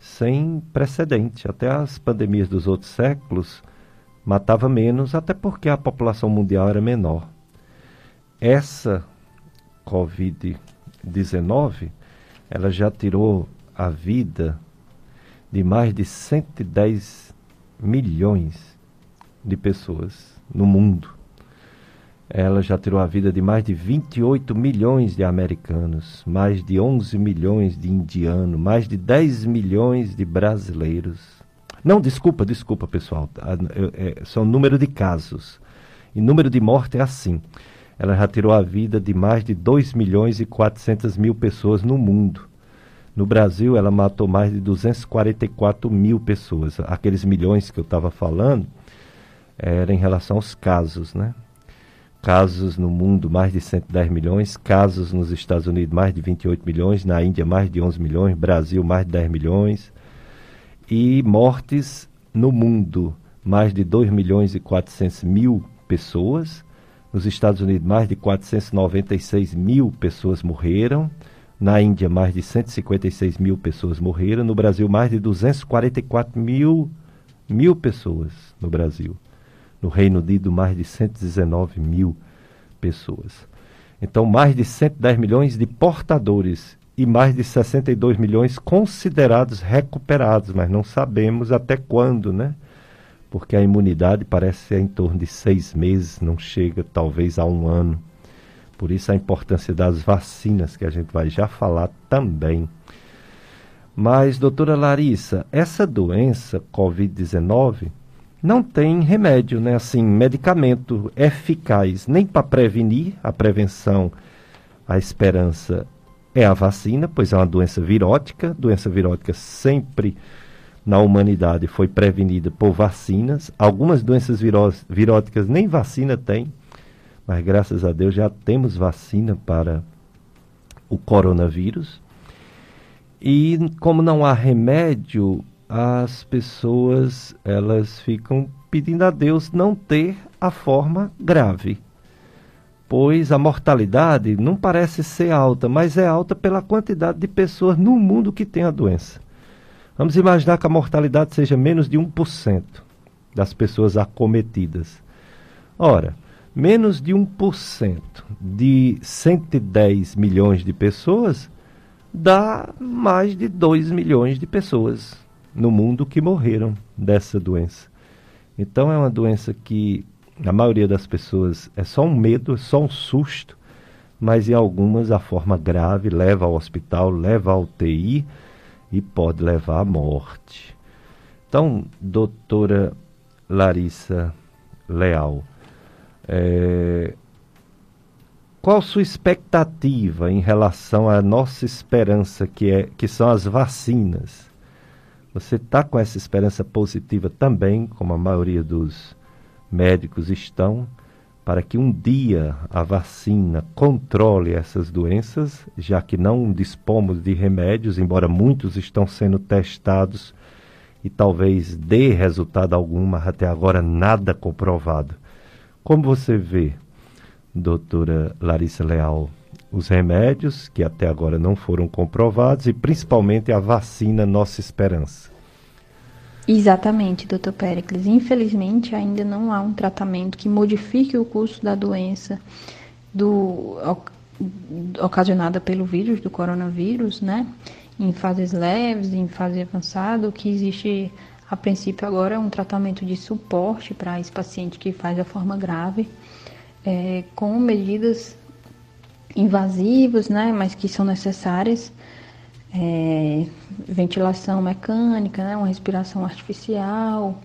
sem precedente. Até as pandemias dos outros séculos matava menos, até porque a população mundial era menor. Essa Covid-19, ela já tirou a vida de mais de 110 milhões de pessoas no mundo. Ela já tirou a vida de mais de 28 milhões de americanos, mais de 11 milhões de indianos, mais de 10 milhões de brasileiros. Não, desculpa, desculpa, pessoal. É, são número de casos. E número de mortes é assim. Ela já tirou a vida de mais de 2 milhões e 400 mil pessoas no mundo. No Brasil, ela matou mais de 244 mil pessoas. Aqueles milhões que eu estava falando era em relação aos casos, né? Casos no mundo, mais de 110 milhões. Casos nos Estados Unidos, mais de 28 milhões. Na Índia, mais de 11 milhões. Brasil, mais de 10 milhões. E mortes no mundo, mais de 2 milhões e 400 mil pessoas. Nos Estados Unidos, mais de 496 mil pessoas morreram. Na Índia, mais de 156 mil pessoas morreram. No Brasil, mais de 244 mil, mil pessoas no Brasil. No Reino Unido, mais de 119 mil pessoas. Então, mais de 110 milhões de portadores e mais de 62 milhões considerados recuperados, mas não sabemos até quando, né? Porque a imunidade parece ser em torno de seis meses, não chega talvez a um ano. Por isso a importância das vacinas, que a gente vai já falar também. Mas, doutora Larissa, essa doença, Covid-19, não tem remédio, né? Assim, medicamento eficaz nem para prevenir, a prevenção, a esperança é a vacina, pois é uma doença virótica. Doença virótica sempre na humanidade foi prevenida por vacinas. Algumas doenças viróticas nem vacina tem mas graças a Deus já temos vacina para o coronavírus. E como não há remédio, as pessoas elas ficam pedindo a Deus não ter a forma grave. Pois a mortalidade não parece ser alta, mas é alta pela quantidade de pessoas no mundo que tem a doença. Vamos imaginar que a mortalidade seja menos de 1% das pessoas acometidas. Ora, menos de 1% de 110 milhões de pessoas dá mais de 2 milhões de pessoas no mundo que morreram dessa doença. Então é uma doença que a maioria das pessoas é só um medo, é só um susto, mas em algumas a forma grave leva ao hospital, leva ao UTI e pode levar à morte. Então, doutora Larissa Leal, é, qual sua expectativa em relação à nossa esperança, que, é, que são as vacinas? Você está com essa esperança positiva também, como a maioria dos médicos estão, para que um dia a vacina controle essas doenças, já que não dispomos de remédios, embora muitos estão sendo testados e talvez dê resultado algum, mas até agora nada comprovado. Como você vê, doutora Larissa Leal, os remédios que até agora não foram comprovados e principalmente a vacina Nossa Esperança? Exatamente, doutor Pericles. Infelizmente, ainda não há um tratamento que modifique o curso da doença do, ocasionada pelo vírus, do coronavírus, né? Em fases leves, em fase avançada, o que existe a princípio, agora é um tratamento de suporte para esse paciente que faz a forma grave, é, com medidas invasivas, né, mas que são necessárias, é, ventilação mecânica, né, uma respiração artificial,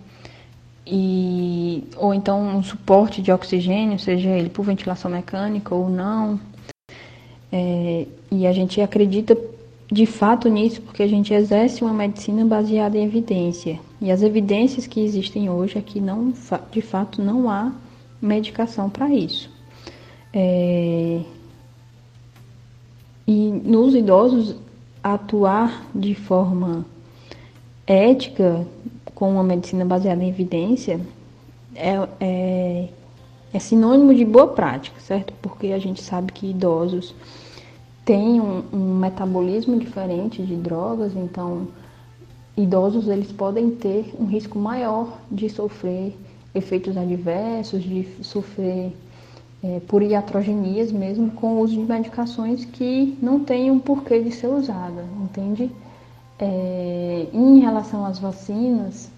e, ou então um suporte de oxigênio, seja ele por ventilação mecânica ou não. É, e a gente acredita de fato nisso porque a gente exerce uma medicina baseada em evidência. E as evidências que existem hoje é que não, de fato não há medicação para isso. É... E nos idosos, atuar de forma ética com uma medicina baseada em evidência é, é, é sinônimo de boa prática, certo? Porque a gente sabe que idosos tem um, um metabolismo diferente de drogas, então idosos eles podem ter um risco maior de sofrer efeitos adversos, de sofrer é, por iatrogenias mesmo com o uso de medicações que não têm um porquê de ser usada, entende? É, em relação às vacinas,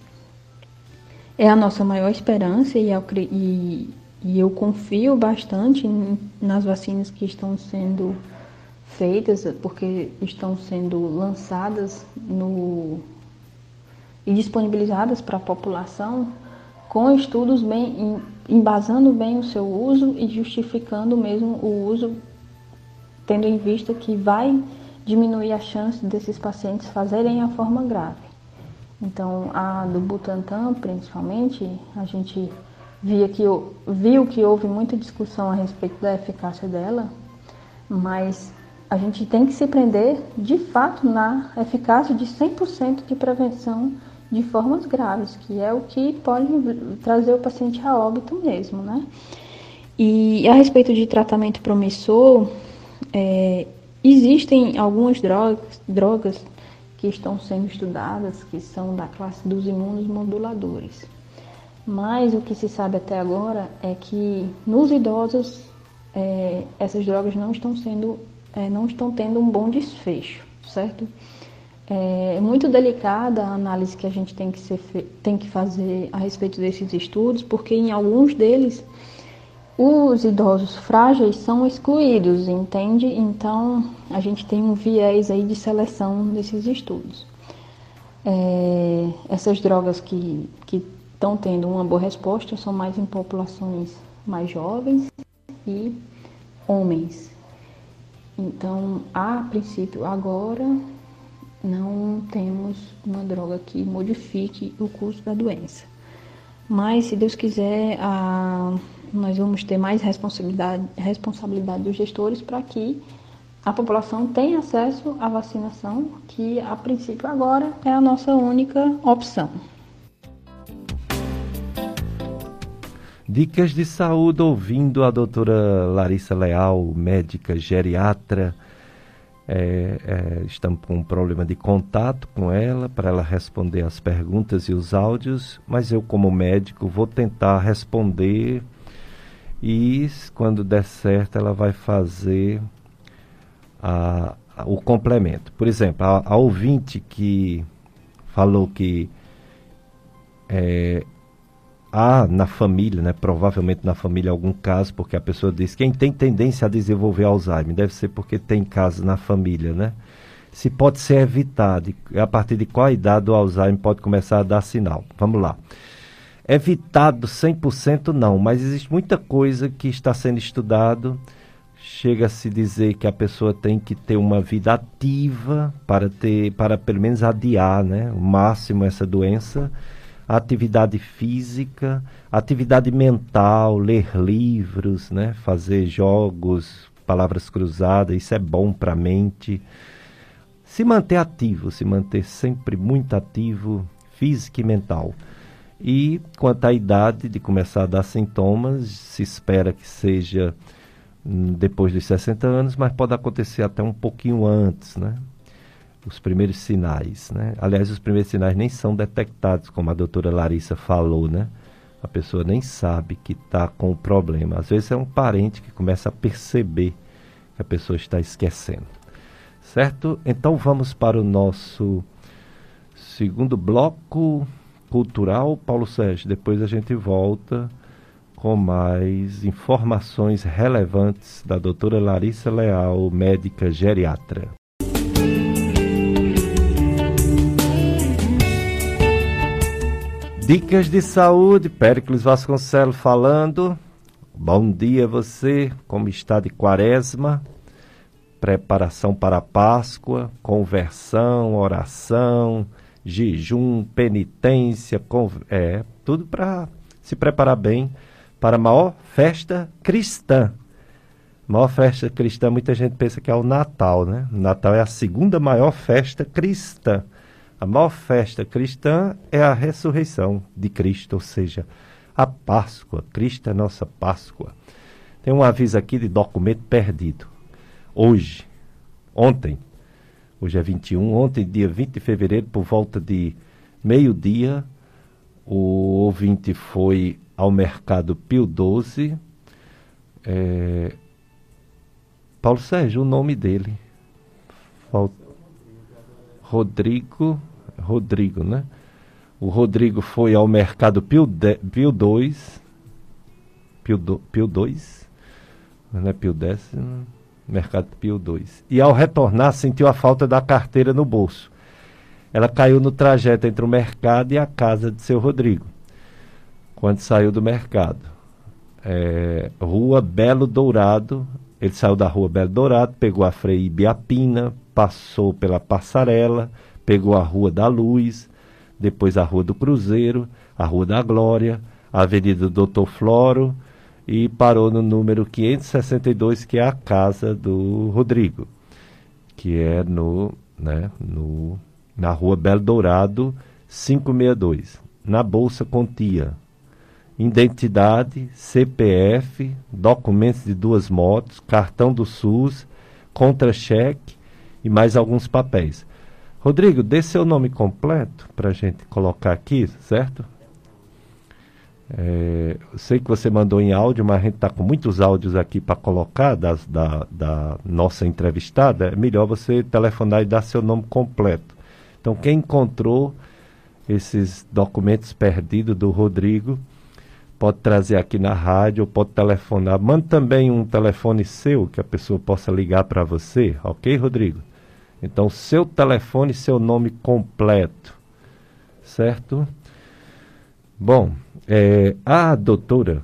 é a nossa maior esperança e, e, e eu confio bastante nas vacinas que estão sendo feitas, porque estão sendo lançadas no, e disponibilizadas para a população com estudos bem embasando bem o seu uso e justificando mesmo o uso, tendo em vista que vai diminuir a chance desses pacientes fazerem a forma grave. Então, a do Butantan, principalmente, a gente via que, viu que houve muita discussão a respeito da eficácia dela, mas a gente tem que se prender de fato na eficácia de 100% de prevenção de formas graves, que é o que pode trazer o paciente a óbito mesmo, né? E a respeito de tratamento promissor, é, existem algumas drogas, drogas que estão sendo estudadas, que são da classe dos imunomoduladores. Mas o que se sabe até agora é que nos idosos é, essas drogas não estão sendo, é, não estão tendo um bom desfecho, certo? É muito delicada a análise que a gente tem que, ser, tem que fazer a respeito desses estudos, porque em alguns deles os idosos frágeis são excluídos, entende? Então a gente tem um viés aí de seleção desses estudos. É, essas drogas que estão tendo uma boa resposta são mais em populações mais jovens e homens. Então, a princípio, agora não temos uma droga que modifique o curso da doença. Mas, se Deus quiser, a, nós vamos ter mais responsabilidade, responsabilidade dos gestores para que a população tenha acesso à vacinação, que a princípio agora é a nossa única opção. Dicas de saúde ouvindo a doutora Larissa Leal, médica geriatra é, é, estamos com um problema de contato com ela para ela responder as perguntas e os áudios, mas eu, como médico, vou tentar responder e, quando der certo, ela vai fazer a, a, o complemento. Por exemplo, a, a ouvinte que falou que é, há na família, né, provavelmente na família algum caso, porque a pessoa diz quem tem tendência a desenvolver Alzheimer deve ser porque tem casos na família, né? Se pode ser evitado, a partir de qual idade o Alzheimer pode começar a dar sinal? Vamos lá. Evitado 100% não, mas existe muita coisa que está sendo estudado. Chega a se dizer que a pessoa tem que ter uma vida ativa para ter, para pelo menos adiar, né, o máximo essa doença atividade física, atividade mental, ler livros, né? fazer jogos, palavras cruzadas, isso é bom para a mente. Se manter ativo, se manter sempre muito ativo, físico e mental. E quanto à idade de começar a dar sintomas, se espera que seja hum, depois dos 60 anos, mas pode acontecer até um pouquinho antes, né? Os primeiros sinais, né? Aliás, os primeiros sinais nem são detectados, como a doutora Larissa falou, né? A pessoa nem sabe que está com o problema. Às vezes é um parente que começa a perceber que a pessoa está esquecendo. Certo? Então vamos para o nosso segundo bloco cultural, Paulo Sérgio. Depois a gente volta com mais informações relevantes da doutora Larissa Leal, médica geriatra. Dicas de saúde, Péricles Vasconcelos falando. Bom dia você, como está de quaresma? Preparação para a Páscoa, conversão, oração, jejum, penitência, é, tudo para se preparar bem para a maior festa cristã. maior festa cristã, muita gente pensa que é o Natal, né? O Natal é a segunda maior festa cristã. A maior festa cristã é a ressurreição de Cristo, ou seja, a Páscoa. Cristo é nossa Páscoa. Tem um aviso aqui de documento perdido. Hoje, ontem, hoje é 21, ontem, dia 20 de fevereiro, por volta de meio-dia, o ouvinte foi ao mercado Pio 12. É... Paulo Sérgio, o nome dele. Rodrigo, Rodrigo, né? O Rodrigo foi ao mercado Pio, de, Pio 2, Pio, do, Pio 2, não é Pio 10, mercado Pio 2. E ao retornar sentiu a falta da carteira no bolso. Ela caiu no trajeto entre o mercado e a casa de seu Rodrigo, quando saiu do mercado. É, rua Belo Dourado, ele saiu da rua Belo Dourado, pegou a Frei Ibiapina, passou pela passarela, pegou a Rua da Luz, depois a Rua do Cruzeiro, a Rua da Glória, a Avenida Doutor Floro e parou no número 562, que é a casa do Rodrigo, que é no, né, no na rua Belo Dourado, 562. Na bolsa continha identidade, CPF, documentos de duas motos, cartão do SUS, contra-cheque e mais alguns papéis. Rodrigo, dê seu nome completo para a gente colocar aqui, certo? É, eu sei que você mandou em áudio, mas a gente está com muitos áudios aqui para colocar das, da, da nossa entrevistada. É melhor você telefonar e dar seu nome completo. Então, quem encontrou esses documentos perdidos do Rodrigo, pode trazer aqui na rádio, pode telefonar. Manda também um telefone seu que a pessoa possa ligar para você, ok, Rodrigo? Então, seu telefone seu nome completo, certo? Bom, é, a doutora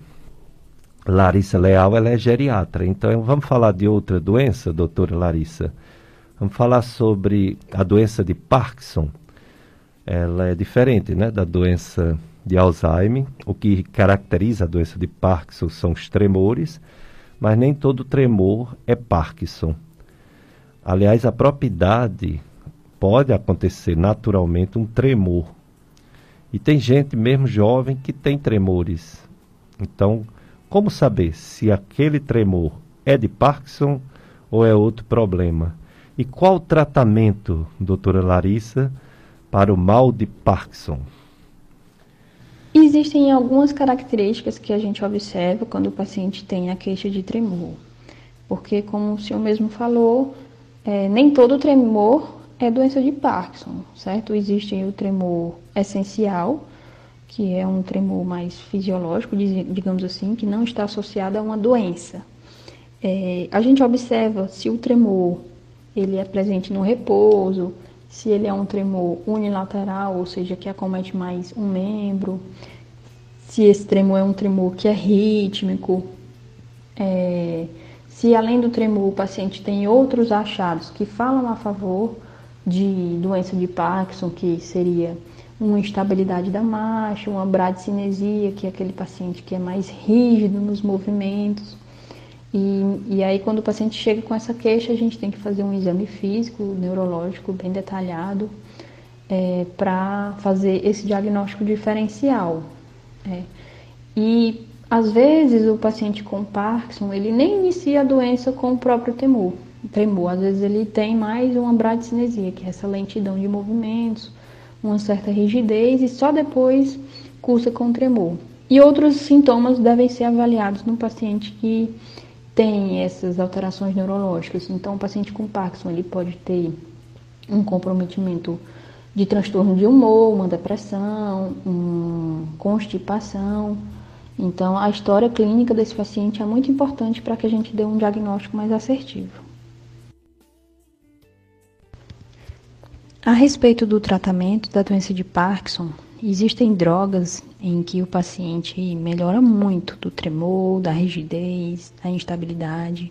Larissa Leal, ela é geriatra, então vamos falar de outra doença, doutora Larissa? Vamos falar sobre a doença de Parkinson. Ela é diferente né, da doença de Alzheimer. O que caracteriza a doença de Parkinson são os tremores, mas nem todo tremor é Parkinson. Aliás, a própria idade pode acontecer naturalmente um tremor. E tem gente mesmo jovem que tem tremores. Então, como saber se aquele tremor é de Parkinson ou é outro problema? E qual o tratamento, doutora Larissa, para o mal de Parkinson? Existem algumas características que a gente observa quando o paciente tem a queixa de tremor. Porque, como o senhor mesmo falou, é, nem todo tremor é doença de Parkinson, certo? Existe o tremor essencial, que é um tremor mais fisiológico, digamos assim, que não está associado a uma doença. É, a gente observa se o tremor ele é presente no repouso, se ele é um tremor unilateral, ou seja, que acomete mais um membro, se esse tremor é um tremor que é rítmico, é, se além do tremor o paciente tem outros achados que falam a favor de doença de Parkinson, que seria uma instabilidade da marcha, uma bradicinesia, que é aquele paciente que é mais rígido nos movimentos, e, e aí, quando o paciente chega com essa queixa, a gente tem que fazer um exame físico, neurológico bem detalhado, é, para fazer esse diagnóstico diferencial. É. E às vezes o paciente com Parkinson ele nem inicia a doença com o próprio temor, tremor. Às vezes ele tem mais uma bradicinesia, que é essa lentidão de movimentos, uma certa rigidez e só depois cursa com tremor. E outros sintomas devem ser avaliados no paciente que tem essas alterações neurológicas. Então, o paciente com Parkinson ele pode ter um comprometimento de transtorno de humor, uma depressão, uma constipação. Então, a história clínica desse paciente é muito importante para que a gente dê um diagnóstico mais assertivo. A respeito do tratamento da doença de Parkinson, Existem drogas em que o paciente melhora muito do tremor, da rigidez, da instabilidade.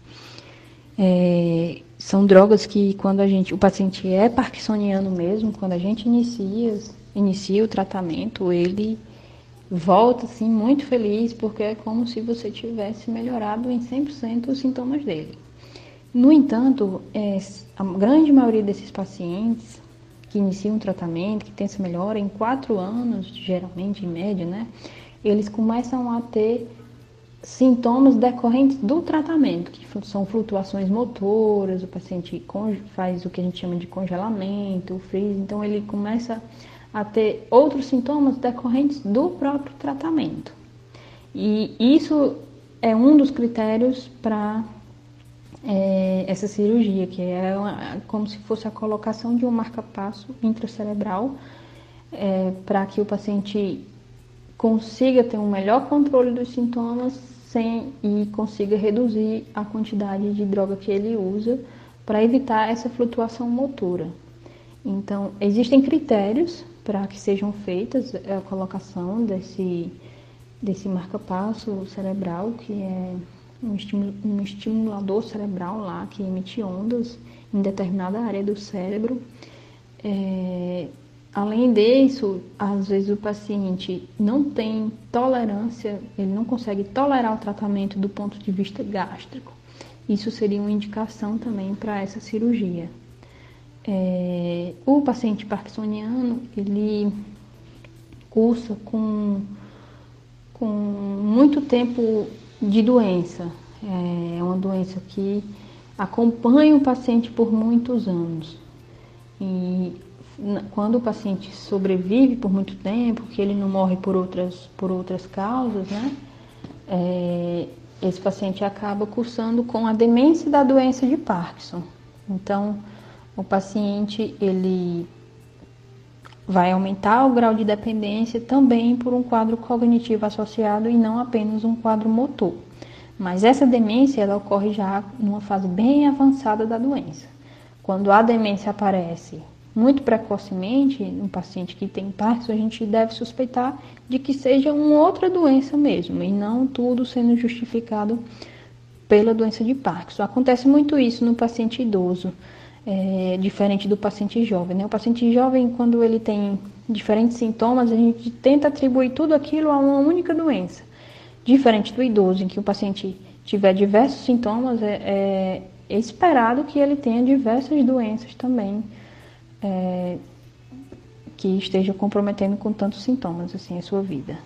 É, são drogas que quando a gente, o paciente é parkinsoniano mesmo, quando a gente inicia, inicia o tratamento, ele volta assim muito feliz, porque é como se você tivesse melhorado em 100% os sintomas dele. No entanto, é, a grande maioria desses pacientes que iniciam um tratamento, que tem essa melhora, em quatro anos, geralmente, em média, né? Eles começam a ter sintomas decorrentes do tratamento, que são flutuações motoras, o paciente faz o que a gente chama de congelamento, o freeze, então ele começa a ter outros sintomas decorrentes do próprio tratamento. E isso é um dos critérios para é, essa cirurgia, que é uma, como se fosse a colocação de um marca-passo intracerebral é, para que o paciente consiga ter um melhor controle dos sintomas sem, e consiga reduzir a quantidade de droga que ele usa para evitar essa flutuação motora. Então, existem critérios para que sejam feitas a colocação desse, desse marca-passo cerebral, que é um, um estimulador cerebral lá que emite ondas em determinada área do cérebro. É, além disso, às vezes o paciente não tem tolerância, ele não consegue tolerar o tratamento do ponto de vista gástrico. Isso seria uma indicação também para essa cirurgia. É, o paciente parkinsoniano, ele cursa com, com muito tempo de doença. É uma doença que acompanha o paciente por muitos anos. E quando o paciente sobrevive por muito tempo, que ele não morre por outras, por outras causas, né? É, esse paciente acaba cursando com a demência da doença de Parkinson. Então, o paciente ele vai aumentar o grau de dependência também por um quadro cognitivo associado e não apenas um quadro motor. Mas essa demência ela ocorre já numa fase bem avançada da doença. Quando a demência aparece muito precocemente no paciente que tem Parkinson, a gente deve suspeitar de que seja uma outra doença mesmo e não tudo sendo justificado pela doença de Parkinson. Acontece muito isso no paciente idoso é, diferente do paciente jovem. Né? O paciente jovem, quando ele tem diferentes sintomas, a gente tenta atribuir tudo aquilo a uma única doença. Diferente do idoso, em que o paciente tiver diversos sintomas, é, é esperado que ele tenha diversas doenças também é, que estejam comprometendo com tantos sintomas assim a sua vida.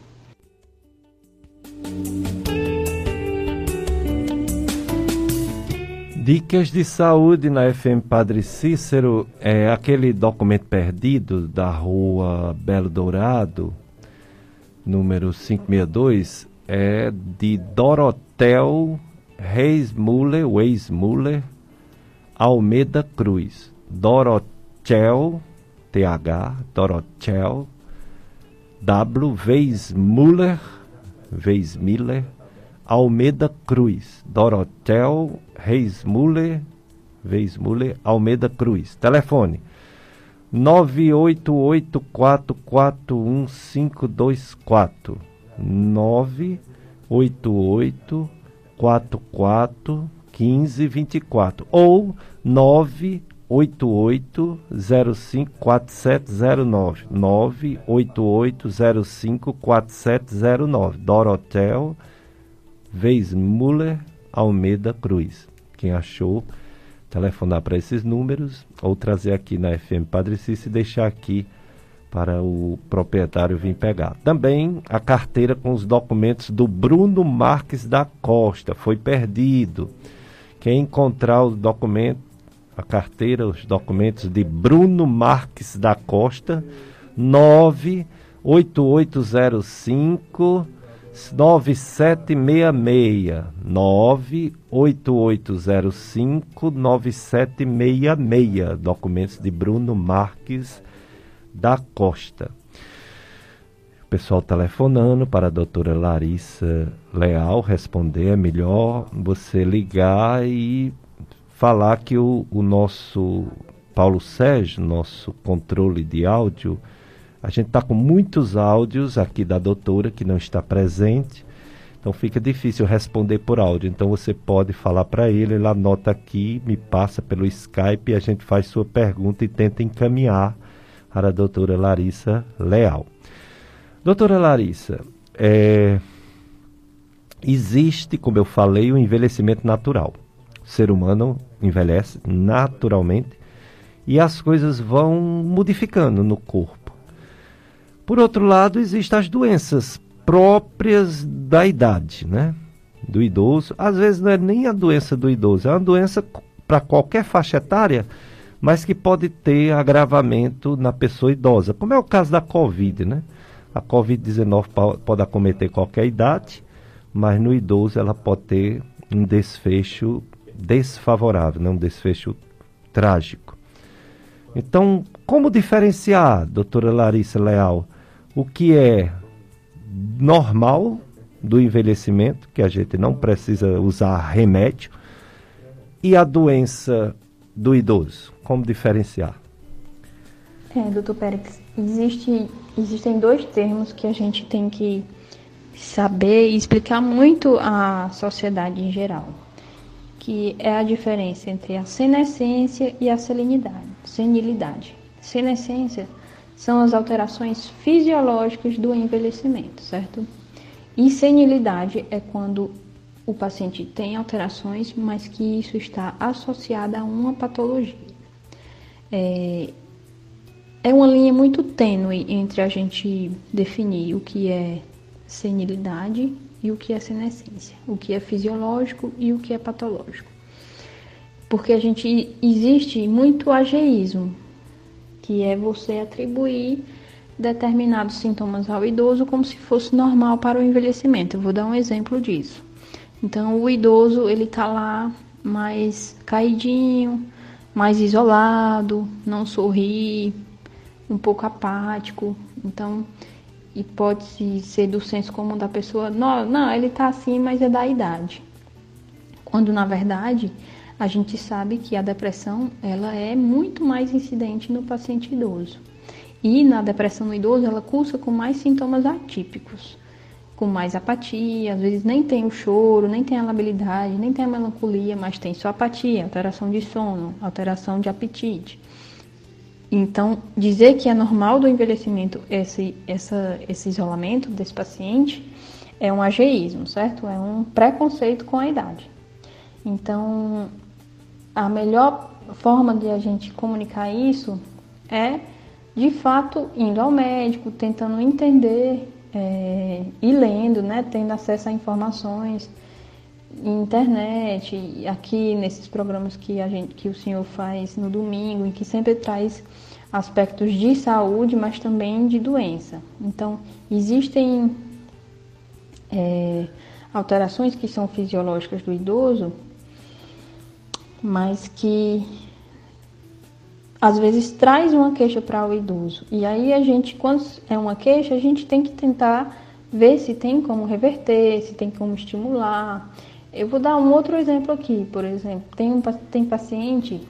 Dicas de saúde na FM Padre Cícero é aquele documento perdido da rua Belo Dourado, número 562, é de Dorotel Reis Muller, Weis Muller, Almeida Cruz. Dorotel, TH, Dorotel, W, Weis Muller, Weis Miller, Almeida Cruz, Dorotel Reis Muller, Weismuller Almeida Cruz. Telefone 988441524 988441524 ou 988054709 988054709 Dorotel Weismuller Almeida Cruz. Quem achou, telefonar para esses números ou trazer aqui na FM Padre Cícero e deixar aqui para o proprietário vir pegar. Também a carteira com os documentos do Bruno Marques da Costa foi perdido. Quem encontrar o documento, a carteira, os documentos de Bruno Marques da Costa, 98805 9766 98805 9766 documentos de Bruno Marques da Costa. O pessoal telefonando para a doutora Larissa Leal responder. É melhor você ligar e falar que o, o nosso Paulo Sérgio, nosso controle de áudio, a gente está com muitos áudios aqui da doutora que não está presente, então fica difícil responder por áudio. Então você pode falar para ele, ele anota aqui, me passa pelo Skype e a gente faz sua pergunta e tenta encaminhar para a doutora Larissa Leal. Doutora Larissa, é, existe, como eu falei, o envelhecimento natural. O ser humano envelhece naturalmente e as coisas vão modificando no corpo. Por outro lado, existem as doenças próprias da idade, né? do idoso. Às vezes não é nem a doença do idoso, é uma doença para qualquer faixa etária, mas que pode ter agravamento na pessoa idosa, como é o caso da Covid, né? A Covid-19 pode acometer qualquer idade, mas no idoso ela pode ter um desfecho desfavorável, não um desfecho trágico. Então, como diferenciar, doutora Larissa Leal, o que é normal do envelhecimento, que a gente não precisa usar remédio, e a doença do idoso? Como diferenciar? É, doutor Pérez, existe, existem dois termos que a gente tem que saber e explicar muito à sociedade em geral, que é a diferença entre a senescência e a selenidade, senilidade. Senescência são as alterações fisiológicas do envelhecimento, certo? E senilidade é quando o paciente tem alterações, mas que isso está associado a uma patologia. É, é uma linha muito tênue entre a gente definir o que é senilidade e o que é senescência, o que é fisiológico e o que é patológico. Porque a gente existe muito ageísmo, que é você atribuir determinados sintomas ao idoso como se fosse normal para o envelhecimento. Eu vou dar um exemplo disso. Então, o idoso ele tá lá mais caidinho, mais isolado, não sorri, um pouco apático. Então, e pode ser do senso comum da pessoa, não, não, ele tá assim, mas é da idade. Quando na verdade, a gente sabe que a depressão, ela é muito mais incidente no paciente idoso. E na depressão no idoso, ela cursa com mais sintomas atípicos, com mais apatia, às vezes nem tem o choro, nem tem a labilidade, nem tem a melancolia, mas tem só apatia, alteração de sono, alteração de apetite. Então, dizer que é normal do envelhecimento esse, essa, esse isolamento desse paciente é um ageísmo, certo? É um preconceito com a idade. Então, a melhor forma de a gente comunicar isso é de fato, indo ao médico, tentando entender é, e lendo, né, tendo acesso a informações internet, aqui nesses programas que a gente, que o senhor faz no domingo, em que sempre traz aspectos de saúde, mas também de doença. Então, existem é, alterações que são fisiológicas do idoso, mas que às vezes traz uma queixa para o idoso. E aí a gente, quando é uma queixa, a gente tem que tentar ver se tem como reverter, se tem como estimular. Eu vou dar um outro exemplo aqui, por exemplo, tem, um, tem paciente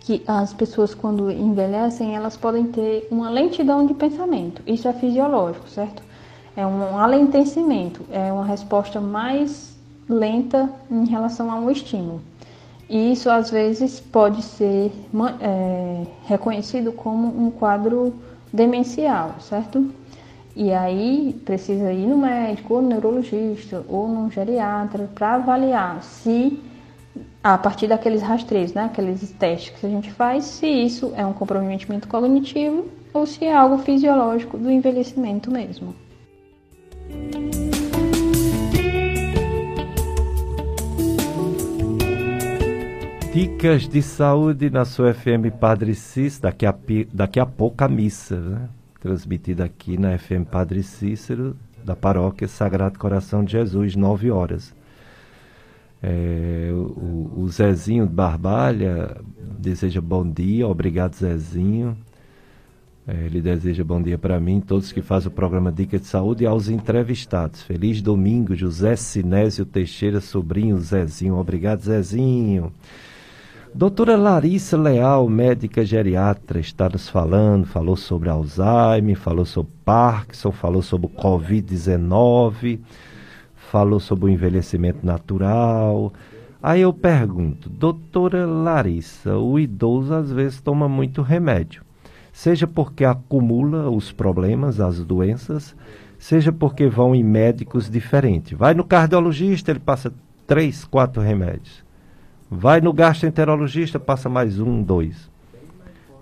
que as pessoas quando envelhecem, elas podem ter uma lentidão de pensamento. Isso é fisiológico, certo? É um alentecimento, é uma resposta mais lenta em relação a um estímulo. E isso às vezes pode ser é, reconhecido como um quadro demencial, certo? E aí precisa ir no médico, ou no neurologista, ou no geriatra, para avaliar se, a partir daqueles rastreios, né, aqueles testes que a gente faz, se isso é um comprometimento cognitivo ou se é algo fisiológico do envelhecimento mesmo. Dicas de saúde na sua FM Padre Cícero, daqui a, daqui a pouco a missa, né? transmitida aqui na FM Padre Cícero, da paróquia Sagrado Coração de Jesus, 9 horas. É, o, o, Zezinho Barbalha deseja bom dia, obrigado Zezinho. É, ele deseja bom dia para mim, todos que fazem o programa Dica de Saúde e aos entrevistados. Feliz domingo, José Sinésio Teixeira, sobrinho Zezinho. Obrigado, Zezinho. Doutora Larissa Leal, médica geriatra, está nos falando, falou sobre Alzheimer, falou sobre Parkinson, falou sobre o Covid-19, falou sobre o envelhecimento natural. Aí eu pergunto, doutora Larissa, o idoso às vezes toma muito remédio, seja porque acumula os problemas, as doenças, seja porque vão em médicos diferentes. Vai no cardiologista, ele passa três, quatro remédios. Vai no gastroenterologista, passa mais um, dois.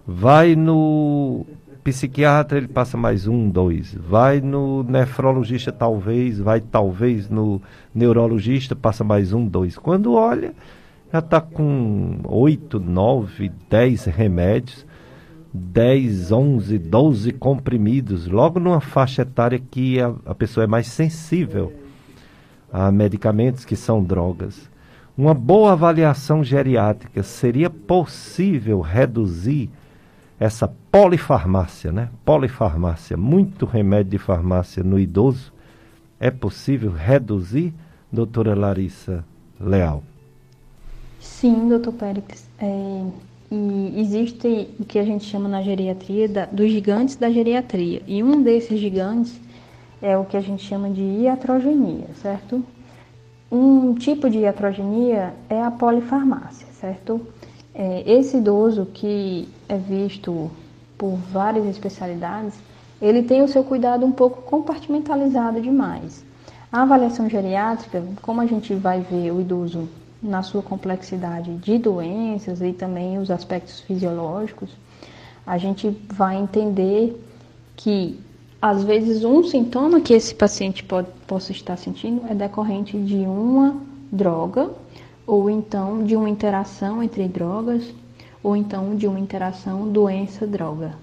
Vai no psiquiatra, ele passa mais um, dois. Vai no nefrologista, talvez. Vai talvez no neurologista, passa mais um, dois. Quando olha, já está com oito, nove, dez remédios. 10, 11, 12 comprimidos, logo numa faixa etária que a, a pessoa é mais sensível a medicamentos que são drogas. Uma boa avaliação geriátrica seria possível reduzir essa polifarmácia, né? Polifarmácia, muito remédio de farmácia no idoso. É possível reduzir, doutora Larissa Leal? Sim, doutor Pérez. É, e existe o que a gente chama na geriatria da, dos gigantes da geriatria. E um desses gigantes é o que a gente chama de iatrogenia, certo? Um tipo de iatrogenia é a polifarmácia, certo? É, esse idoso que é visto por várias especialidades, ele tem o seu cuidado um pouco compartimentalizado demais. A avaliação geriátrica, como a gente vai ver o idoso na sua complexidade de doenças e também os aspectos fisiológicos, a gente vai entender que às vezes um sintoma que esse paciente pode, possa estar sentindo é decorrente de uma droga ou então de uma interação entre drogas ou então de uma interação doença-droga.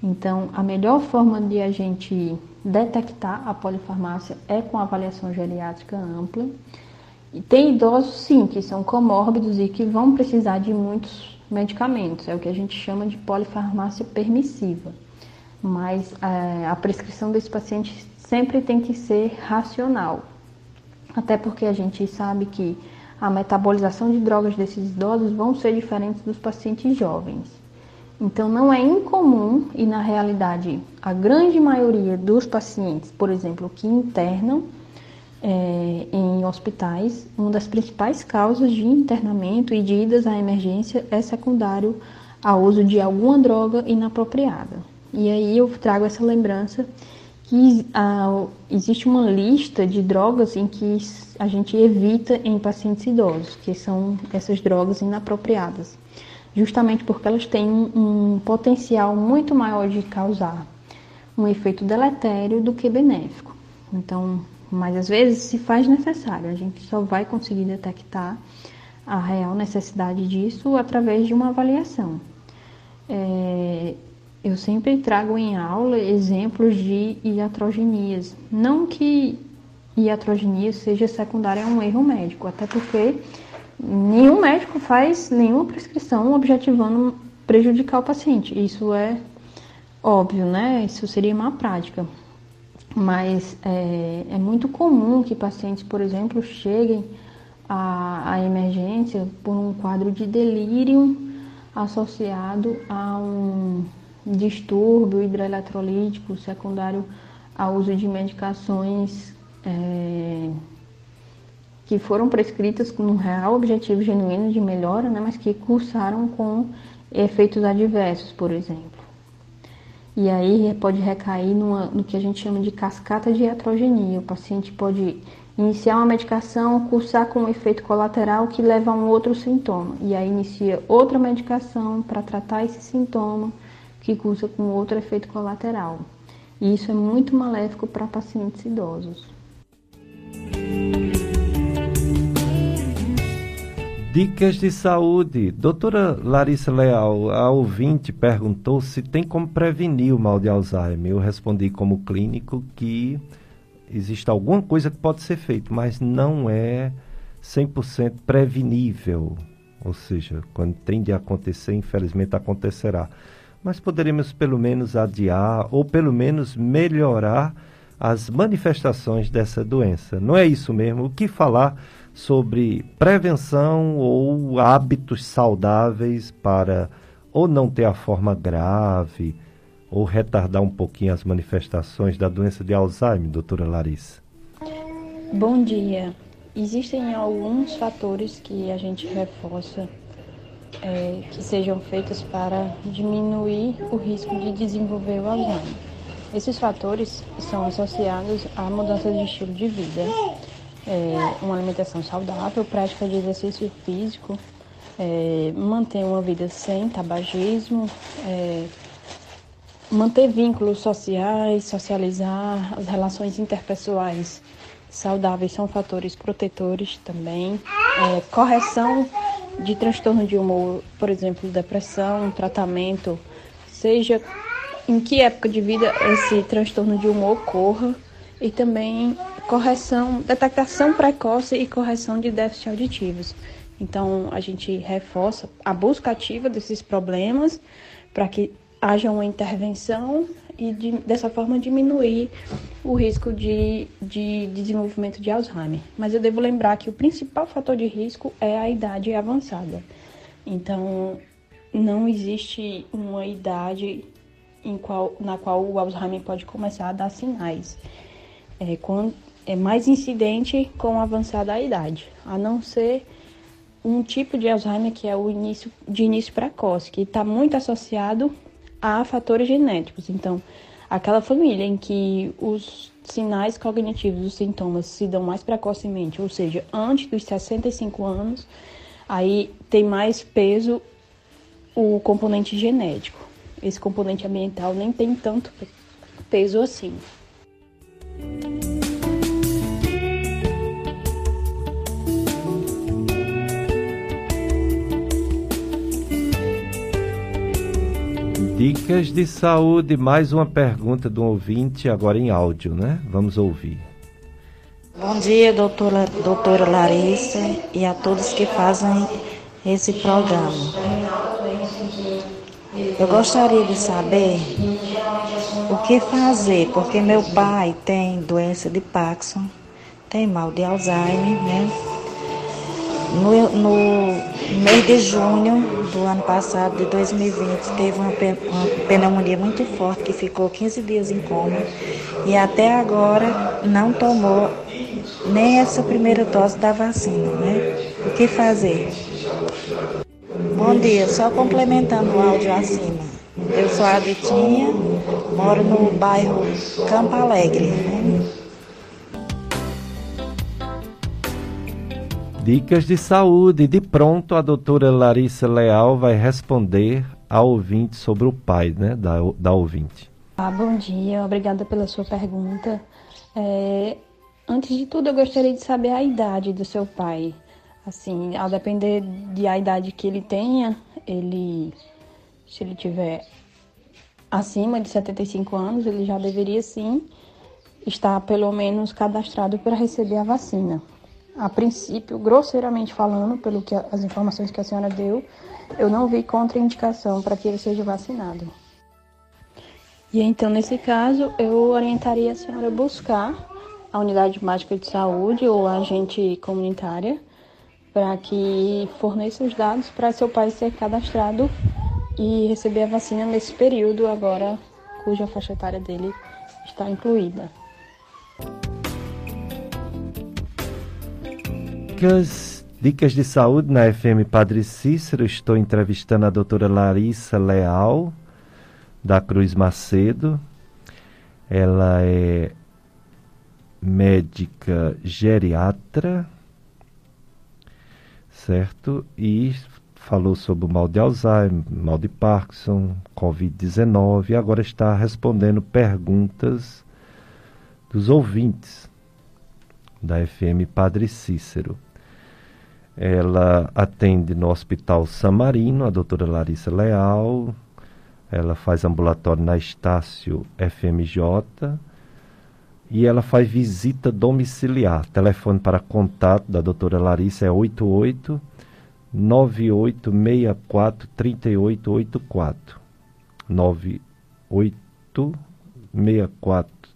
Então, a melhor forma de a gente detectar a polifarmácia é com avaliação geriátrica ampla e tem idosos, sim, que são comórbidos e que vão precisar de muitos medicamentos. É o que a gente chama de polifarmácia permissiva. Mas é, a prescrição desse paciente sempre tem que ser racional. Até porque a gente sabe que a metabolização de drogas desses idosos vão ser diferentes dos pacientes jovens. Então, não é incomum, e na realidade, a grande maioria dos pacientes, por exemplo, que internam, é, em hospitais, uma das principais causas de internamento e de idas à emergência é secundário ao uso de alguma droga inapropriada. E aí eu trago essa lembrança que ah, existe uma lista de drogas em que a gente evita em pacientes idosos, que são essas drogas inapropriadas, justamente porque elas têm um, um potencial muito maior de causar um efeito deletério do que benéfico. Então, mas às vezes se faz necessário, a gente só vai conseguir detectar a real necessidade disso através de uma avaliação. É, eu sempre trago em aula exemplos de iatrogenias. Não que iatrogenia seja secundária a um erro médico, até porque nenhum médico faz nenhuma prescrição objetivando prejudicar o paciente. Isso é óbvio, né? Isso seria má prática mas é, é, muito comum que pacientes, por exemplo, cheguem à, à, emergência por um quadro de delírio associado a um distúrbio hidroeletrolítico secundário ao uso de medicações é, que foram prescritas com um real objetivo genuíno de melhora, né, mas que cursaram com efeitos adversos, por exemplo. E aí pode recair numa, no que a gente chama de cascata de heterogenia. O paciente pode iniciar uma medicação, cursar com um efeito colateral que leva a um outro sintoma. E aí inicia outra medicação para tratar esse sintoma, que cursa com outro efeito colateral. E isso é muito maléfico para pacientes idosos. Dicas de saúde. Doutora Larissa Leal, a ouvinte perguntou se tem como prevenir o mal de Alzheimer. Eu respondi como clínico que existe alguma coisa que pode ser feita, mas não é 100% prevenível. Ou seja, quando tem de acontecer, infelizmente acontecerá. Mas poderíamos pelo menos adiar ou pelo menos melhorar as manifestações dessa doença. Não é isso mesmo? O que falar sobre prevenção ou hábitos saudáveis para ou não ter a forma grave ou retardar um pouquinho as manifestações da doença de Alzheimer, doutora Larissa? Bom dia. Existem alguns fatores que a gente reforça é, que sejam feitos para diminuir o risco de desenvolver o Alzheimer. Esses fatores são associados à mudança de estilo de vida é, uma alimentação saudável, prática de exercício físico, é, manter uma vida sem tabagismo, é, manter vínculos sociais, socializar, as relações interpessoais saudáveis são fatores protetores também. É, correção de transtorno de humor, por exemplo, depressão, tratamento, seja em que época de vida esse transtorno de humor ocorra e também correção, detectação precoce e correção de déficits auditivos. Então, a gente reforça a busca ativa desses problemas para que haja uma intervenção e de, dessa forma diminuir o risco de, de desenvolvimento de Alzheimer. Mas eu devo lembrar que o principal fator de risco é a idade avançada. Então, não existe uma idade qual, na qual o Alzheimer pode começar a dar sinais. É, é mais incidente com a avançada idade, a não ser um tipo de Alzheimer que é o início de início precoce, que está muito associado a fatores genéticos. Então, aquela família em que os sinais cognitivos, os sintomas se dão mais precocemente, ou seja, antes dos 65 anos, aí tem mais peso o componente genético. Esse componente ambiental nem tem tanto peso assim. Dicas de saúde, mais uma pergunta do ouvinte, agora em áudio, né? Vamos ouvir. Bom dia, doutora, doutora Larissa, e a todos que fazem esse programa. Eu gostaria de saber o que fazer, porque meu pai tem doença de Parkinson, tem mal de Alzheimer, né? No, no mês de junho do ano passado, de 2020, teve uma, uma pneumonia muito forte que ficou 15 dias em coma e até agora não tomou nem essa primeira dose da vacina, né? O que fazer? Bom dia, só complementando o áudio acima. Eu sou a Ditinha, moro no bairro Campo Alegre. Né? Dicas de saúde. De pronto, a doutora Larissa Leal vai responder ao ouvinte sobre o pai, né, da, da ouvinte. Ah, bom dia, obrigada pela sua pergunta. É, antes de tudo, eu gostaria de saber a idade do seu pai. Assim, ao depender de a idade que ele tenha, ele, se ele tiver acima de 75 anos, ele já deveria sim estar pelo menos cadastrado para receber a vacina a princípio, grosseiramente falando, pelo que as informações que a senhora deu, eu não vi contraindicação para que ele seja vacinado. E então, nesse caso, eu orientaria a senhora a buscar a unidade básica de saúde ou a agente comunitária para que forneça os dados para seu pai ser cadastrado e receber a vacina nesse período agora cuja faixa etária dele está incluída. Dicas, dicas de saúde na FM Padre Cícero. Estou entrevistando a doutora Larissa Leal, da Cruz Macedo. Ela é médica geriatra, certo? E falou sobre o mal de Alzheimer, mal de Parkinson, Covid-19 e agora está respondendo perguntas dos ouvintes da FM Padre Cícero. Ela atende no Hospital San Marino, a doutora Larissa Leal. Ela faz ambulatório na Estácio FMJ. E ela faz visita domiciliar. Telefone para contato da doutora Larissa é 88 9864 3884. 9864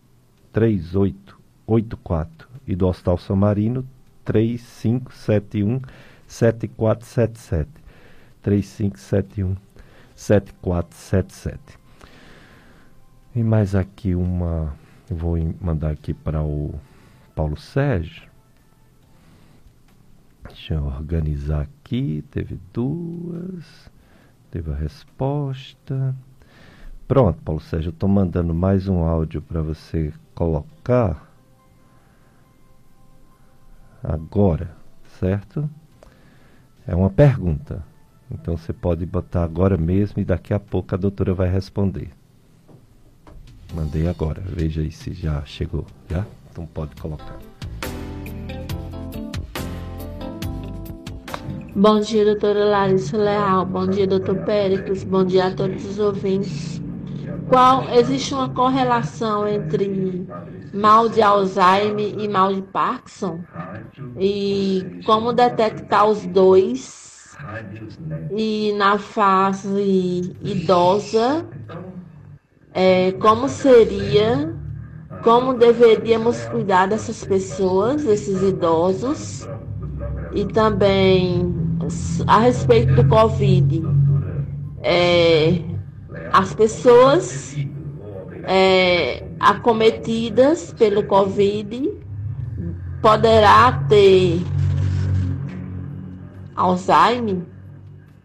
3884. E do Hospital San Marino 3571 7477. 3571 7477. E mais aqui uma. Vou mandar aqui para o Paulo Sérgio. Deixa eu organizar aqui. Teve duas. Teve a resposta. Pronto, Paulo Sérgio, eu estou mandando mais um áudio para você colocar agora, certo? É uma pergunta. Então você pode botar agora mesmo e daqui a pouco a doutora vai responder. Mandei agora. Veja aí se já chegou. Já? Então pode colocar. Bom dia, doutora Larissa Leal. Bom dia, doutor Péricles. Bom dia a todos os ouvintes. Qual existe uma correlação entre mal de Alzheimer e mal de Parkinson? E como detectar os dois? E na fase idosa, é, como seria, como deveríamos cuidar dessas pessoas, desses idosos? E também a respeito do Covid. É, as pessoas é, acometidas pelo Covid poderá ter Alzheimer,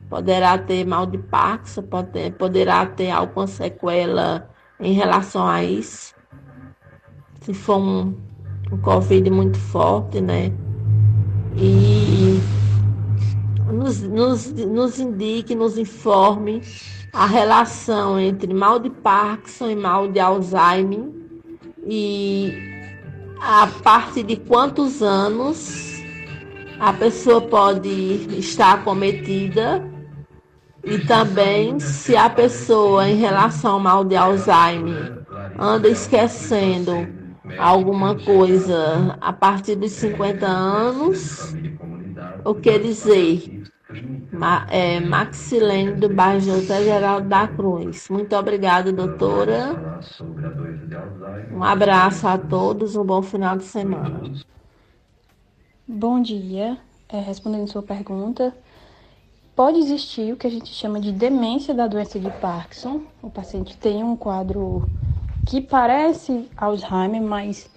poderá ter mal de Parkinson, pode, poderá ter alguma sequela em relação a isso. Se for um, um Covid muito forte, né? E nos, nos, nos indique, nos informe a relação entre mal de Parkinson e mal de Alzheimer e a partir de quantos anos a pessoa pode estar acometida e também se a pessoa em relação ao mal de Alzheimer anda esquecendo alguma coisa a partir dos 50 anos, o que dizer? Ma, é, Maxilene do bairro José Geraldo da Cruz. Muito obrigada, doutora. Um abraço a todos, um bom final de semana. Bom dia. É, respondendo sua pergunta, pode existir o que a gente chama de demência da doença de Parkinson. O paciente tem um quadro que parece Alzheimer, mas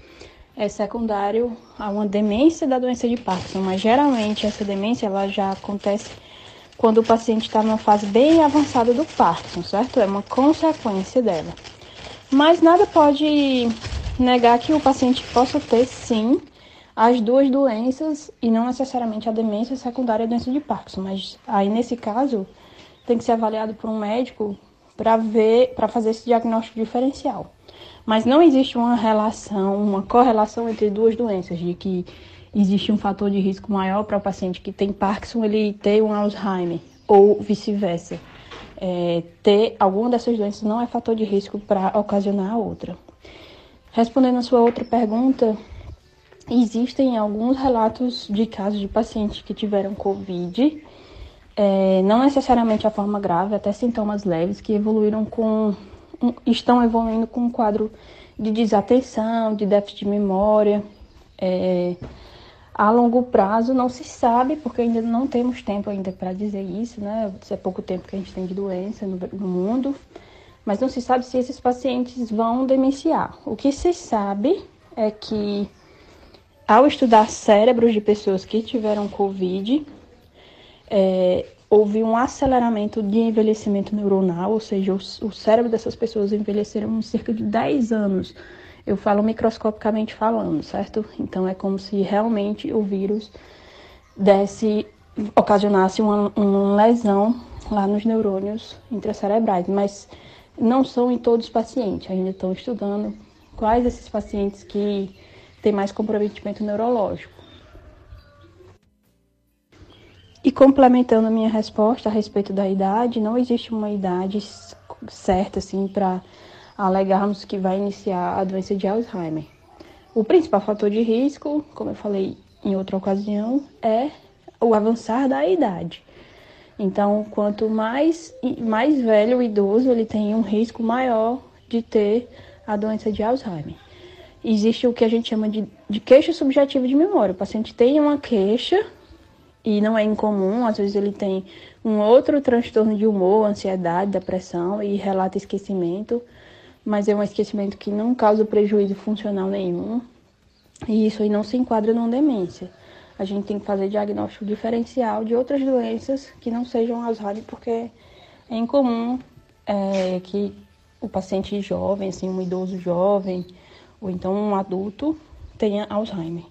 é secundário a uma demência da doença de Parkinson, mas geralmente essa demência ela já acontece quando o paciente está numa fase bem avançada do Parkinson, certo? É uma consequência dela. Mas nada pode negar que o paciente possa ter sim as duas doenças e não necessariamente a demência secundária à doença de Parkinson, mas aí nesse caso tem que ser avaliado por um médico para ver, para fazer esse diagnóstico diferencial. Mas não existe uma relação, uma correlação entre duas doenças, de que existe um fator de risco maior para o paciente que tem Parkinson ele ter um Alzheimer, ou vice-versa. É, ter alguma dessas doenças não é fator de risco para ocasionar a outra. Respondendo a sua outra pergunta, existem alguns relatos de casos de pacientes que tiveram Covid, é, não necessariamente a forma grave, até sintomas leves, que evoluíram com estão evoluindo com um quadro de desatenção, de déficit de memória. É, a longo prazo não se sabe, porque ainda não temos tempo ainda para dizer isso, né? É pouco tempo que a gente tem de doença no, no mundo, mas não se sabe se esses pacientes vão demenciar. O que se sabe é que ao estudar cérebros de pessoas que tiveram Covid, é, houve um aceleramento de envelhecimento neuronal, ou seja, o, o cérebro dessas pessoas envelheceram cerca de 10 anos. Eu falo microscopicamente falando, certo? Então é como se realmente o vírus desse, ocasionasse uma, uma lesão lá nos neurônios intracerebrais, mas não são em todos os pacientes, ainda estão estudando quais esses pacientes que têm mais comprometimento neurológico. E complementando a minha resposta a respeito da idade, não existe uma idade certa assim para alegarmos que vai iniciar a doença de Alzheimer. O principal fator de risco, como eu falei em outra ocasião, é o avançar da idade. Então, quanto mais, mais velho o idoso, ele tem um risco maior de ter a doença de Alzheimer. Existe o que a gente chama de, de queixa subjetiva de memória. O paciente tem uma queixa e não é incomum, às vezes ele tem um outro transtorno de humor, ansiedade, depressão e relata esquecimento, mas é um esquecimento que não causa prejuízo funcional nenhum. E isso aí não se enquadra numa demência. A gente tem que fazer diagnóstico diferencial de outras doenças que não sejam Alzheimer, porque é incomum é, que o paciente jovem, assim, um idoso jovem, ou então um adulto, tenha Alzheimer.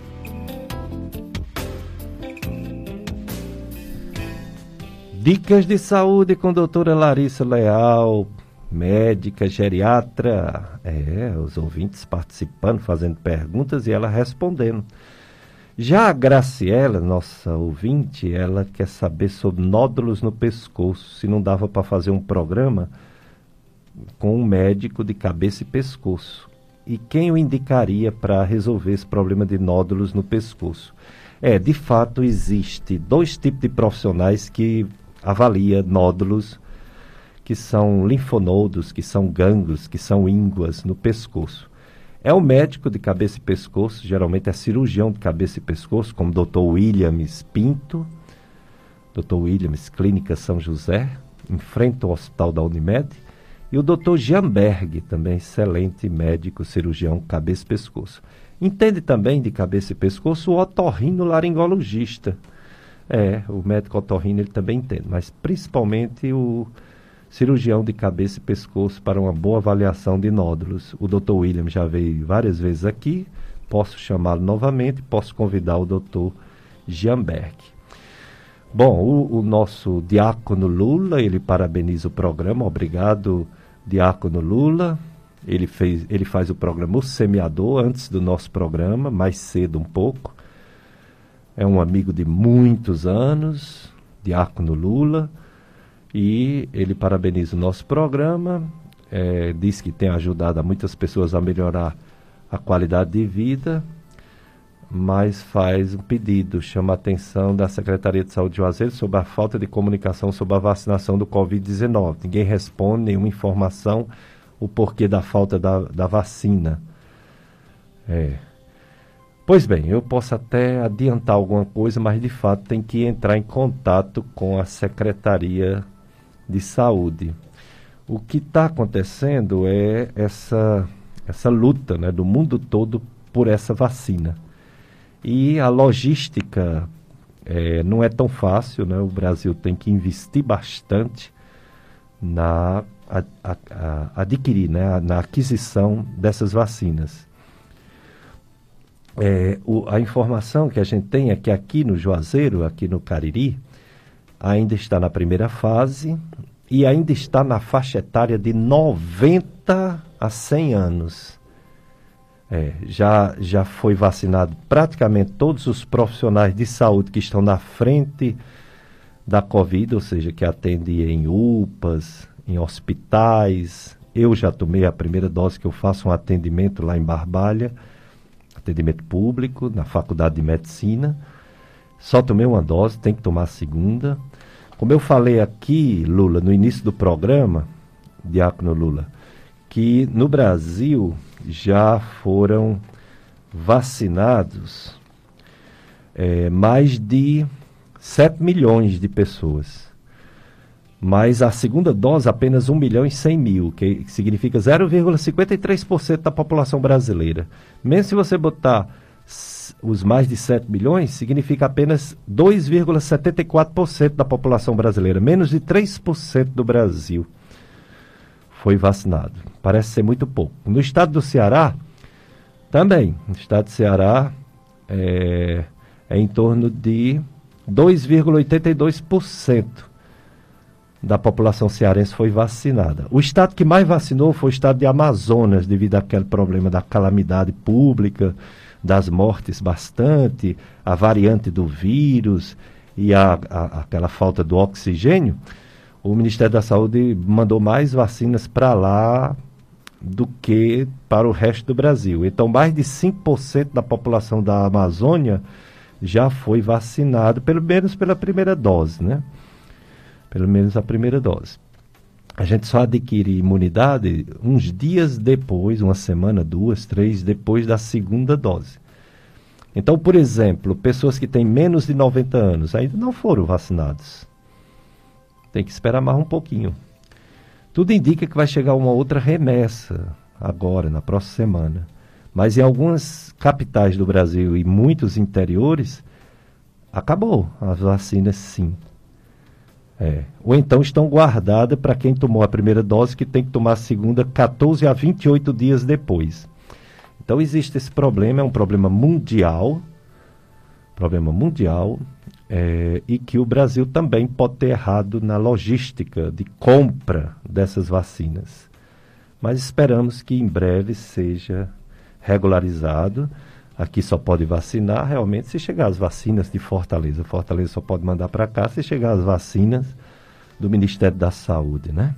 Dicas de saúde com a doutora Larissa Leal. médica, geriatra, é, os ouvintes participando, fazendo perguntas e ela respondendo. Já a Graciela, nossa ouvinte, ela quer saber sobre nódulos no pescoço, se não dava para fazer um programa com um médico de cabeça e pescoço. E quem o indicaria para resolver esse problema de nódulos no pescoço? É, de fato, existe dois tipos de profissionais que avalia nódulos que são linfonodos, que são gânglios, que são ínguas no pescoço. É o médico de cabeça e pescoço, geralmente é cirurgião de cabeça e pescoço, como o Dr. Williams Pinto, Dr. Williams Clínica São José, em frente ao Hospital da Unimed, e o Dr. Jamberg, também excelente médico cirurgião cabeça e pescoço. Entende também de cabeça e pescoço o otorrino laringologista. É, o médico otorrino ele também entende, mas principalmente o cirurgião de cabeça e pescoço para uma boa avaliação de nódulos. O Dr. William já veio várias vezes aqui, posso chamá-lo novamente, posso convidar o Dr. Giamberg. Bom, o, o, nosso Diácono Lula, ele parabeniza o programa, obrigado, Diácono Lula. Ele, fez, ele faz o programa O Semeador, antes do nosso programa, mais cedo um pouco. É um amigo de muitos anos, Diácono Lula e ele parabeniza o nosso programa, é, diz que tem ajudado a muitas pessoas a melhorar a qualidade de vida, mas faz um pedido, chama a atenção da Secretaria de Saúde de Juazeiro sobre a falta de comunicação sobre a vacinação do Covid-19. Ninguém responde nenhuma informação o porquê da falta da, da vacina. É. Pois bem, eu posso até adiantar alguma coisa, mas de fato tem que entrar em contato com a Secretaria de saúde. O que está acontecendo é essa, essa luta né, do mundo todo por essa vacina. E a logística é, não é tão fácil, né? o Brasil tem que investir bastante na a, a, a adquirir, né? na aquisição dessas vacinas. É, o, a informação que a gente tem é que aqui no Juazeiro, aqui no Cariri, ainda está na primeira fase e ainda está na faixa etária de 90 a 100 anos. É, já, já foi vacinado praticamente todos os profissionais de saúde que estão na frente da Covid, ou seja, que atendem em UPAs, em hospitais. Eu já tomei a primeira dose que eu faço um atendimento lá em Barbalha, atendimento público, na Faculdade de Medicina. Só tomei uma dose, tem que tomar a segunda. Como eu falei aqui, Lula, no início do programa, Diácono Lula, que no Brasil já foram vacinados é, mais de 7 milhões de pessoas. Mas a segunda dose apenas 1 milhão e 100 mil, que significa 0,53% da população brasileira. Mesmo se você botar os mais de 7 milhões, significa apenas 2,74% da população brasileira, menos de 3% do Brasil foi vacinado. Parece ser muito pouco. No estado do Ceará, também, no estado do Ceará, é, é em torno de 2,82% da população cearense foi vacinada. O estado que mais vacinou foi o estado de Amazonas, devido àquele problema da calamidade pública das mortes bastante, a variante do vírus e a, a, aquela falta do oxigênio, o Ministério da Saúde mandou mais vacinas para lá do que para o resto do Brasil. Então, mais de 5% da população da Amazônia já foi vacinado, pelo menos pela primeira dose, né? Pelo menos a primeira dose. A gente só adquire imunidade uns dias depois, uma semana, duas, três, depois da segunda dose. Então, por exemplo, pessoas que têm menos de 90 anos ainda não foram vacinadas. Tem que esperar mais um pouquinho. Tudo indica que vai chegar uma outra remessa agora, na próxima semana. Mas em algumas capitais do Brasil e muitos interiores, acabou as vacinas sim. É. Ou então estão guardadas para quem tomou a primeira dose, que tem que tomar a segunda 14 a 28 dias depois. Então existe esse problema, é um problema mundial, problema mundial. é, e que o Brasil também pode ter errado na logística de compra dessas vacinas. Mas esperamos que em breve seja regularizado. Aqui só pode vacinar realmente se chegar as vacinas de Fortaleza. Fortaleza só pode mandar para cá se chegar as vacinas do Ministério da Saúde, né?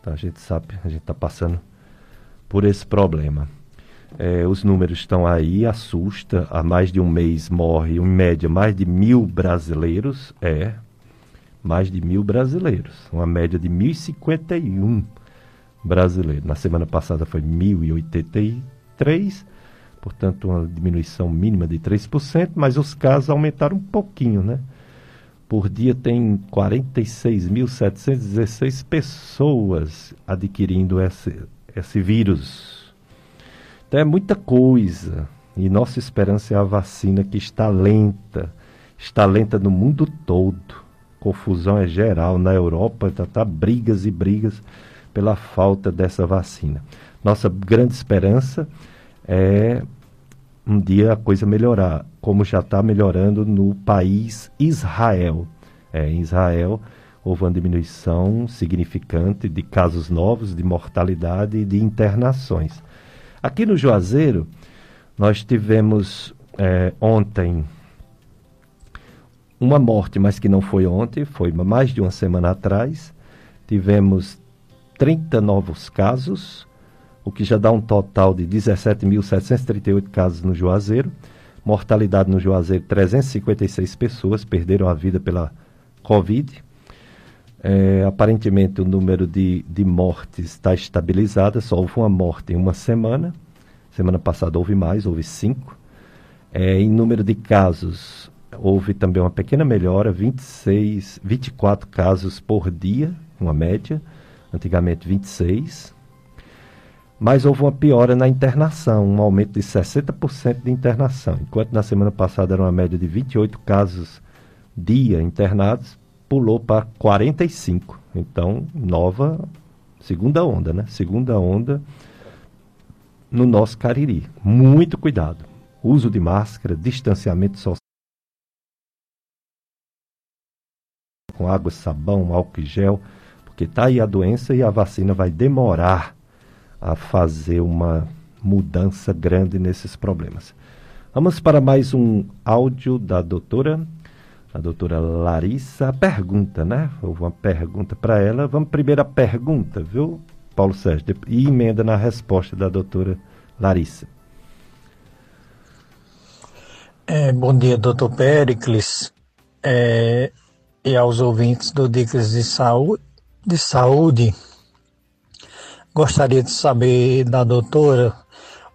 Então a gente sabe, a gente está passando por esse problema. É, os números estão aí, assusta. Há mais de um mês morre, em média, mais de mil brasileiros. É, mais de mil brasileiros. Uma média de 1.051 brasileiros. Na semana passada foi 1.083, portanto, uma diminuição mínima de 3%, mas os casos aumentaram um pouquinho, né? Por dia tem 46.716 pessoas adquirindo esse, esse vírus então é muita coisa. E nossa esperança é a vacina que está lenta. Está lenta no mundo todo. Confusão é geral. Na Europa está tá brigas e brigas pela falta dessa vacina. Nossa grande esperança é um dia a coisa melhorar, como já está melhorando no país Israel. É, em Israel houve uma diminuição significante de casos novos, de mortalidade e de internações. Aqui no Juazeiro, nós tivemos é, ontem uma morte, mas que não foi ontem, foi mais de uma semana atrás. Tivemos 30 novos casos, o que já dá um total de 17.738 casos no Juazeiro. Mortalidade no Juazeiro, 356 pessoas perderam a vida pela Covid. É, aparentemente o número de, de mortes está estabilizado, só houve uma morte em uma semana. Semana passada houve mais, houve cinco. É, em número de casos, houve também uma pequena melhora, 26, 24 casos por dia, uma média, antigamente 26. Mas houve uma piora na internação, um aumento de 60% de internação. Enquanto na semana passada era uma média de 28 casos dia internados, pulou para 45. Então, nova segunda onda, né? Segunda onda no nosso Cariri. Muito cuidado. Uso de máscara, distanciamento social. Com água, sabão, álcool e gel, porque está aí a doença e a vacina vai demorar a fazer uma mudança grande nesses problemas. Vamos para mais um áudio da doutora a doutora Larissa. pergunta, né? Houve uma pergunta para ela. Vamos primeiro a pergunta, viu, Paulo Sérgio? E emenda na resposta da doutora Larissa. É, bom dia, doutor Pericles, é, e aos ouvintes do Dicas de Saúde, de Saúde. Gostaria de saber da doutora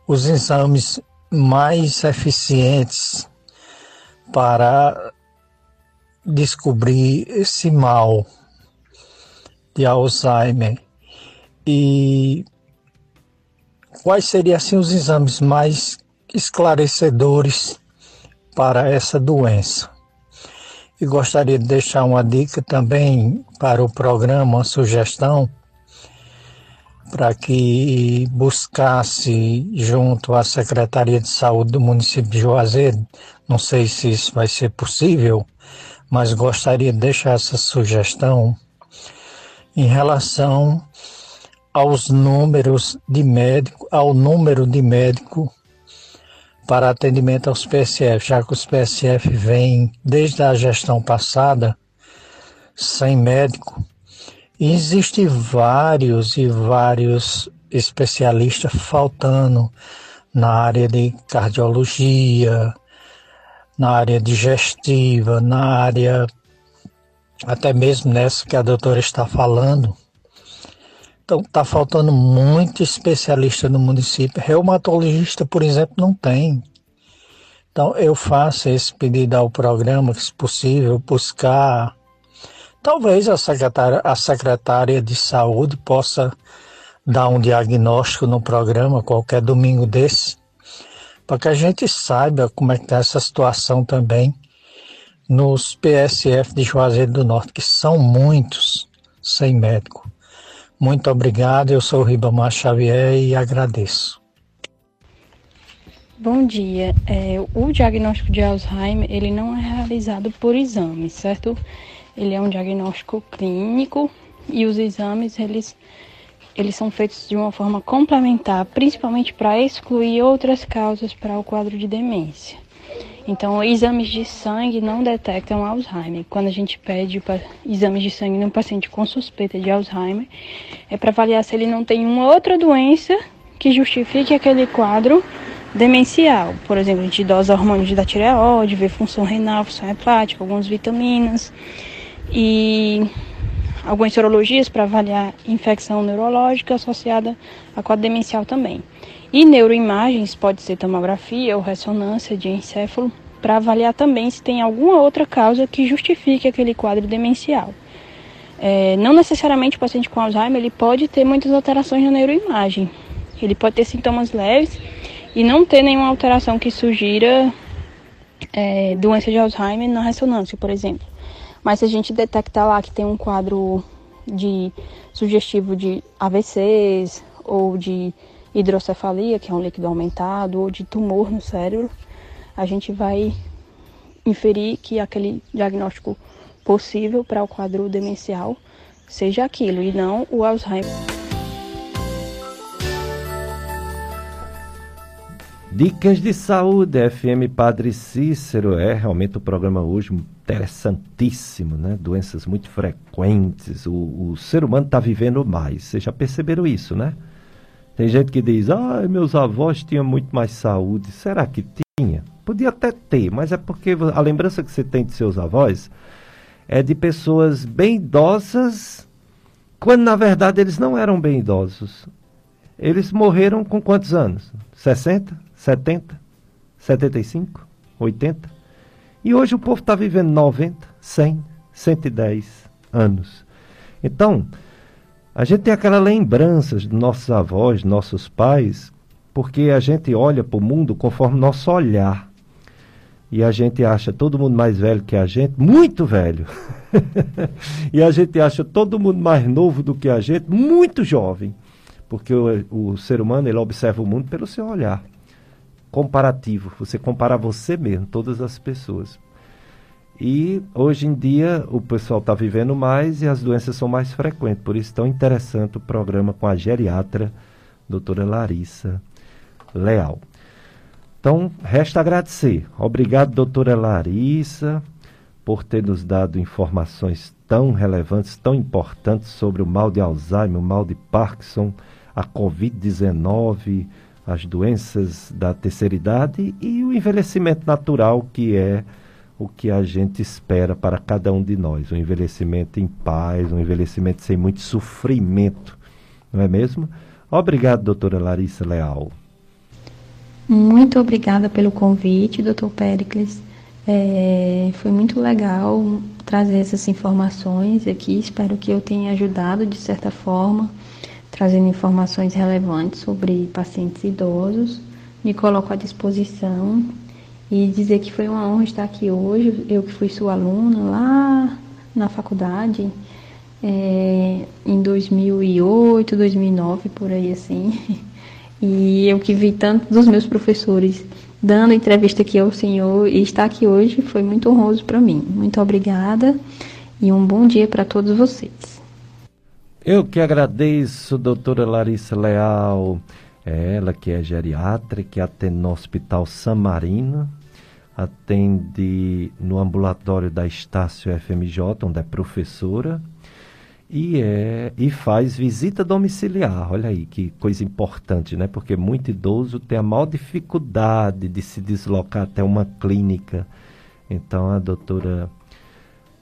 os exames mais eficientes para descobrir esse mal de Alzheimer e quais seriam assim os exames mais esclarecedores para essa doença. E gostaria de deixar uma dica também para o programa, uma sugestão para que buscasse junto à Secretaria de Saúde do município de Juazeiro, não sei se isso vai ser possível, mas gostaria de deixar essa sugestão em relação aos números de médico, ao número de médico para atendimento aos PSF, já que os PSF vêm desde a gestão passada sem médico. Existem vários e vários especialistas faltando na área de cardiologia, na área digestiva, na área até mesmo nessa que a doutora está falando. Então está faltando muito especialista no município. Reumatologista, por exemplo, não tem. Então eu faço esse pedido ao programa, que se possível, buscar. Talvez a secretária, a secretária de saúde possa dar um diagnóstico no programa qualquer domingo desse para que a gente saiba como é que está essa situação também nos PSF de Juazeiro do Norte, que são muitos sem médico. Muito obrigado, eu sou o Ribamar Xavier e agradeço. Bom dia. É, o diagnóstico de Alzheimer ele não é realizado por exames, certo? Ele é um diagnóstico clínico e os exames eles eles são feitos de uma forma complementar, principalmente para excluir outras causas para o quadro de demência. Então, exames de sangue não detectam Alzheimer. Quando a gente pede exames de sangue num paciente com suspeita de Alzheimer, é para avaliar se ele não tem uma outra doença que justifique aquele quadro demencial. Por exemplo, a gente dosa hormônios da tireoide, vê função renal, função hepática, algumas vitaminas e algumas sorologias para avaliar infecção neurológica associada a quadro demencial também. E neuroimagens, pode ser tomografia ou ressonância de encéfalo, para avaliar também se tem alguma outra causa que justifique aquele quadro demencial. É, não necessariamente o paciente com Alzheimer ele pode ter muitas alterações na neuroimagem. Ele pode ter sintomas leves e não ter nenhuma alteração que sugira é, doença de Alzheimer na ressonância, por exemplo. Mas se a gente detectar lá que tem um quadro de sugestivo de AVCs ou de hidrocefalia, que é um líquido aumentado, ou de tumor no cérebro, a gente vai inferir que aquele diagnóstico possível para o quadro demencial seja aquilo e não o Alzheimer. Dicas de saúde, FM Padre Cícero. É realmente o programa hoje interessantíssimo, né? Doenças muito frequentes. O, o ser humano está vivendo mais. Vocês já perceberam isso, né? Tem gente que diz, ah, meus avós tinham muito mais saúde. Será que tinha? Podia até ter, mas é porque a lembrança que você tem de seus avós é de pessoas bem idosas, quando na verdade eles não eram bem idosos. Eles morreram com quantos anos? 60? 70? 75? 80? E hoje o povo está vivendo 90, 100, 110 anos. Então, a gente tem aquela lembrança de nossos avós, nossos pais, porque a gente olha para o mundo conforme nosso olhar. E a gente acha todo mundo mais velho que a gente, muito velho. (laughs) e a gente acha todo mundo mais novo do que a gente, muito jovem. Porque o, o ser humano ele observa o mundo pelo seu olhar comparativo. Você compara você mesmo, todas as pessoas. E hoje em dia o pessoal está vivendo mais e as doenças são mais frequentes. Por isso tão interessante o programa com a geriatra, doutora Larissa Leal. Então, resta agradecer. Obrigado, doutora Larissa, por ter nos dado informações tão relevantes, tão importantes sobre o mal de Alzheimer, o mal de Parkinson, a Covid-19, as doenças da terceira idade e o envelhecimento natural que é o que a gente espera para cada um de nós. Um envelhecimento em paz, um envelhecimento sem muito sofrimento, não é mesmo? Obrigado, doutora Larissa Leal. Muito obrigada pelo convite, doutor Pericles. É, foi muito legal trazer essas informações aqui. Espero que eu tenha ajudado de certa forma, trazendo informações relevantes sobre pacientes idosos. Me coloco à disposição e dizer que foi uma honra estar aqui hoje. Eu que fui sua aluna lá na faculdade é, em 2008, 2009, por aí assim. E eu que vi tanto dos meus professores dando entrevista aqui ao senhor e estar aqui hoje foi muito honroso para mim. Muito obrigada e um bom dia para todos vocês. Eu que agradeço, doutora Larissa Leal. É ela que é geriatra, que atende no Hospital San Marino, atende no ambulatório da Estácio FMJ, onde é professora, e, é, e faz visita domiciliar. Olha aí que coisa importante, né? Porque muito idoso tem a maior dificuldade de se deslocar até uma clínica. Então a doutora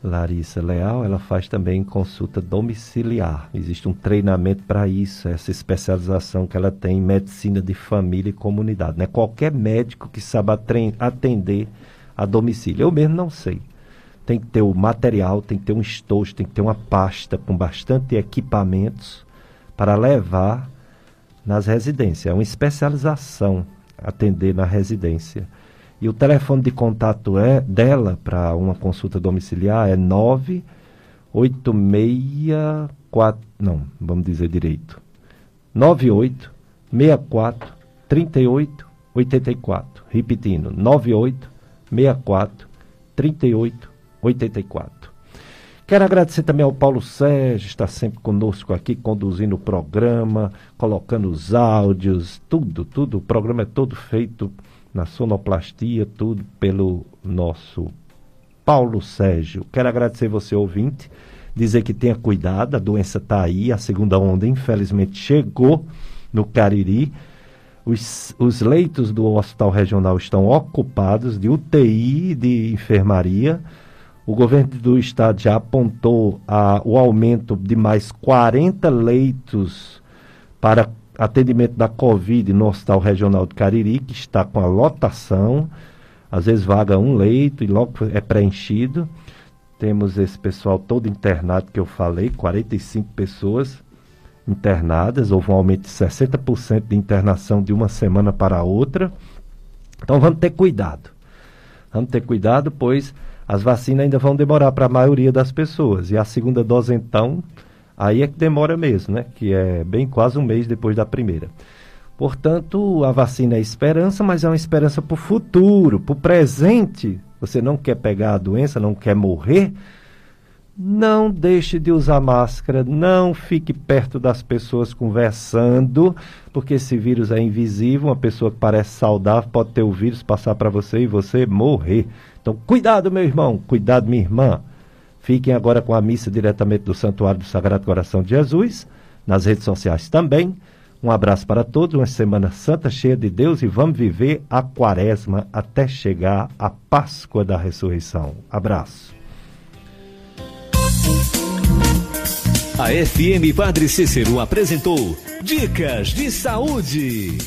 Larissa Leal, ela faz também consulta domiciliar. Existe um treinamento para isso, essa especialização que ela tem em medicina de família e comunidade. Não é qualquer médico que saiba atender a domicílio. Eu mesmo não sei. Tem que ter o material, tem que ter um estojo, tem que ter uma pasta com bastante equipamentos para levar nas residências. É uma especialização atender na residência. E o telefone de contato é dela para uma consulta domiciliar é 98664, não, vamos dizer direito. 98 64 38 84. Repetindo, 98 64 38 84. Quero agradecer também ao Paulo Sérgio, está sempre conosco aqui, conduzindo o programa, colocando os áudios, tudo, tudo. O programa é todo feito na sonoplastia, tudo pelo nosso Paulo Sérgio. Quero agradecer você, ouvinte, dizer que tenha cuidado, a doença está aí, a segunda onda infelizmente chegou no Cariri. Os, os leitos do Hospital Regional estão ocupados de UTI, de enfermaria. O governo do estado já apontou a, o aumento de mais 40 leitos para atendimento da Covid no Hospital Regional de Cariri, que está com a lotação. Às vezes vaga um leito e logo é preenchido. Temos esse pessoal todo internado que eu falei, 45 pessoas internadas, houve um aumento de 60% de internação de uma semana para outra. Então vamos ter cuidado. Vamos ter cuidado, pois as vacinas ainda vão demorar para a maioria das pessoas. E a segunda dose, então, aí é que demora mesmo, né? Que é bem quase um mês depois da primeira. Portanto, a vacina é esperança, mas é uma esperança para o futuro, para o presente. Você não quer pegar a doença, não quer morrer, não deixe de usar máscara, não fique perto das pessoas conversando, porque esse vírus é invisível. Uma pessoa que parece saudável pode ter o vírus passar para você e você morrer. Então, cuidado, meu irmão, cuidado, minha irmã. Fiquem agora com a missa diretamente do Santuário do Sagrado Coração de Jesus, nas redes sociais também. Um abraço para todos, uma semana santa cheia de Deus e vamos viver a quaresma até chegar a Páscoa da Ressurreição. Abraço. A FM Padre Cícero apresentou Dicas de Saúde.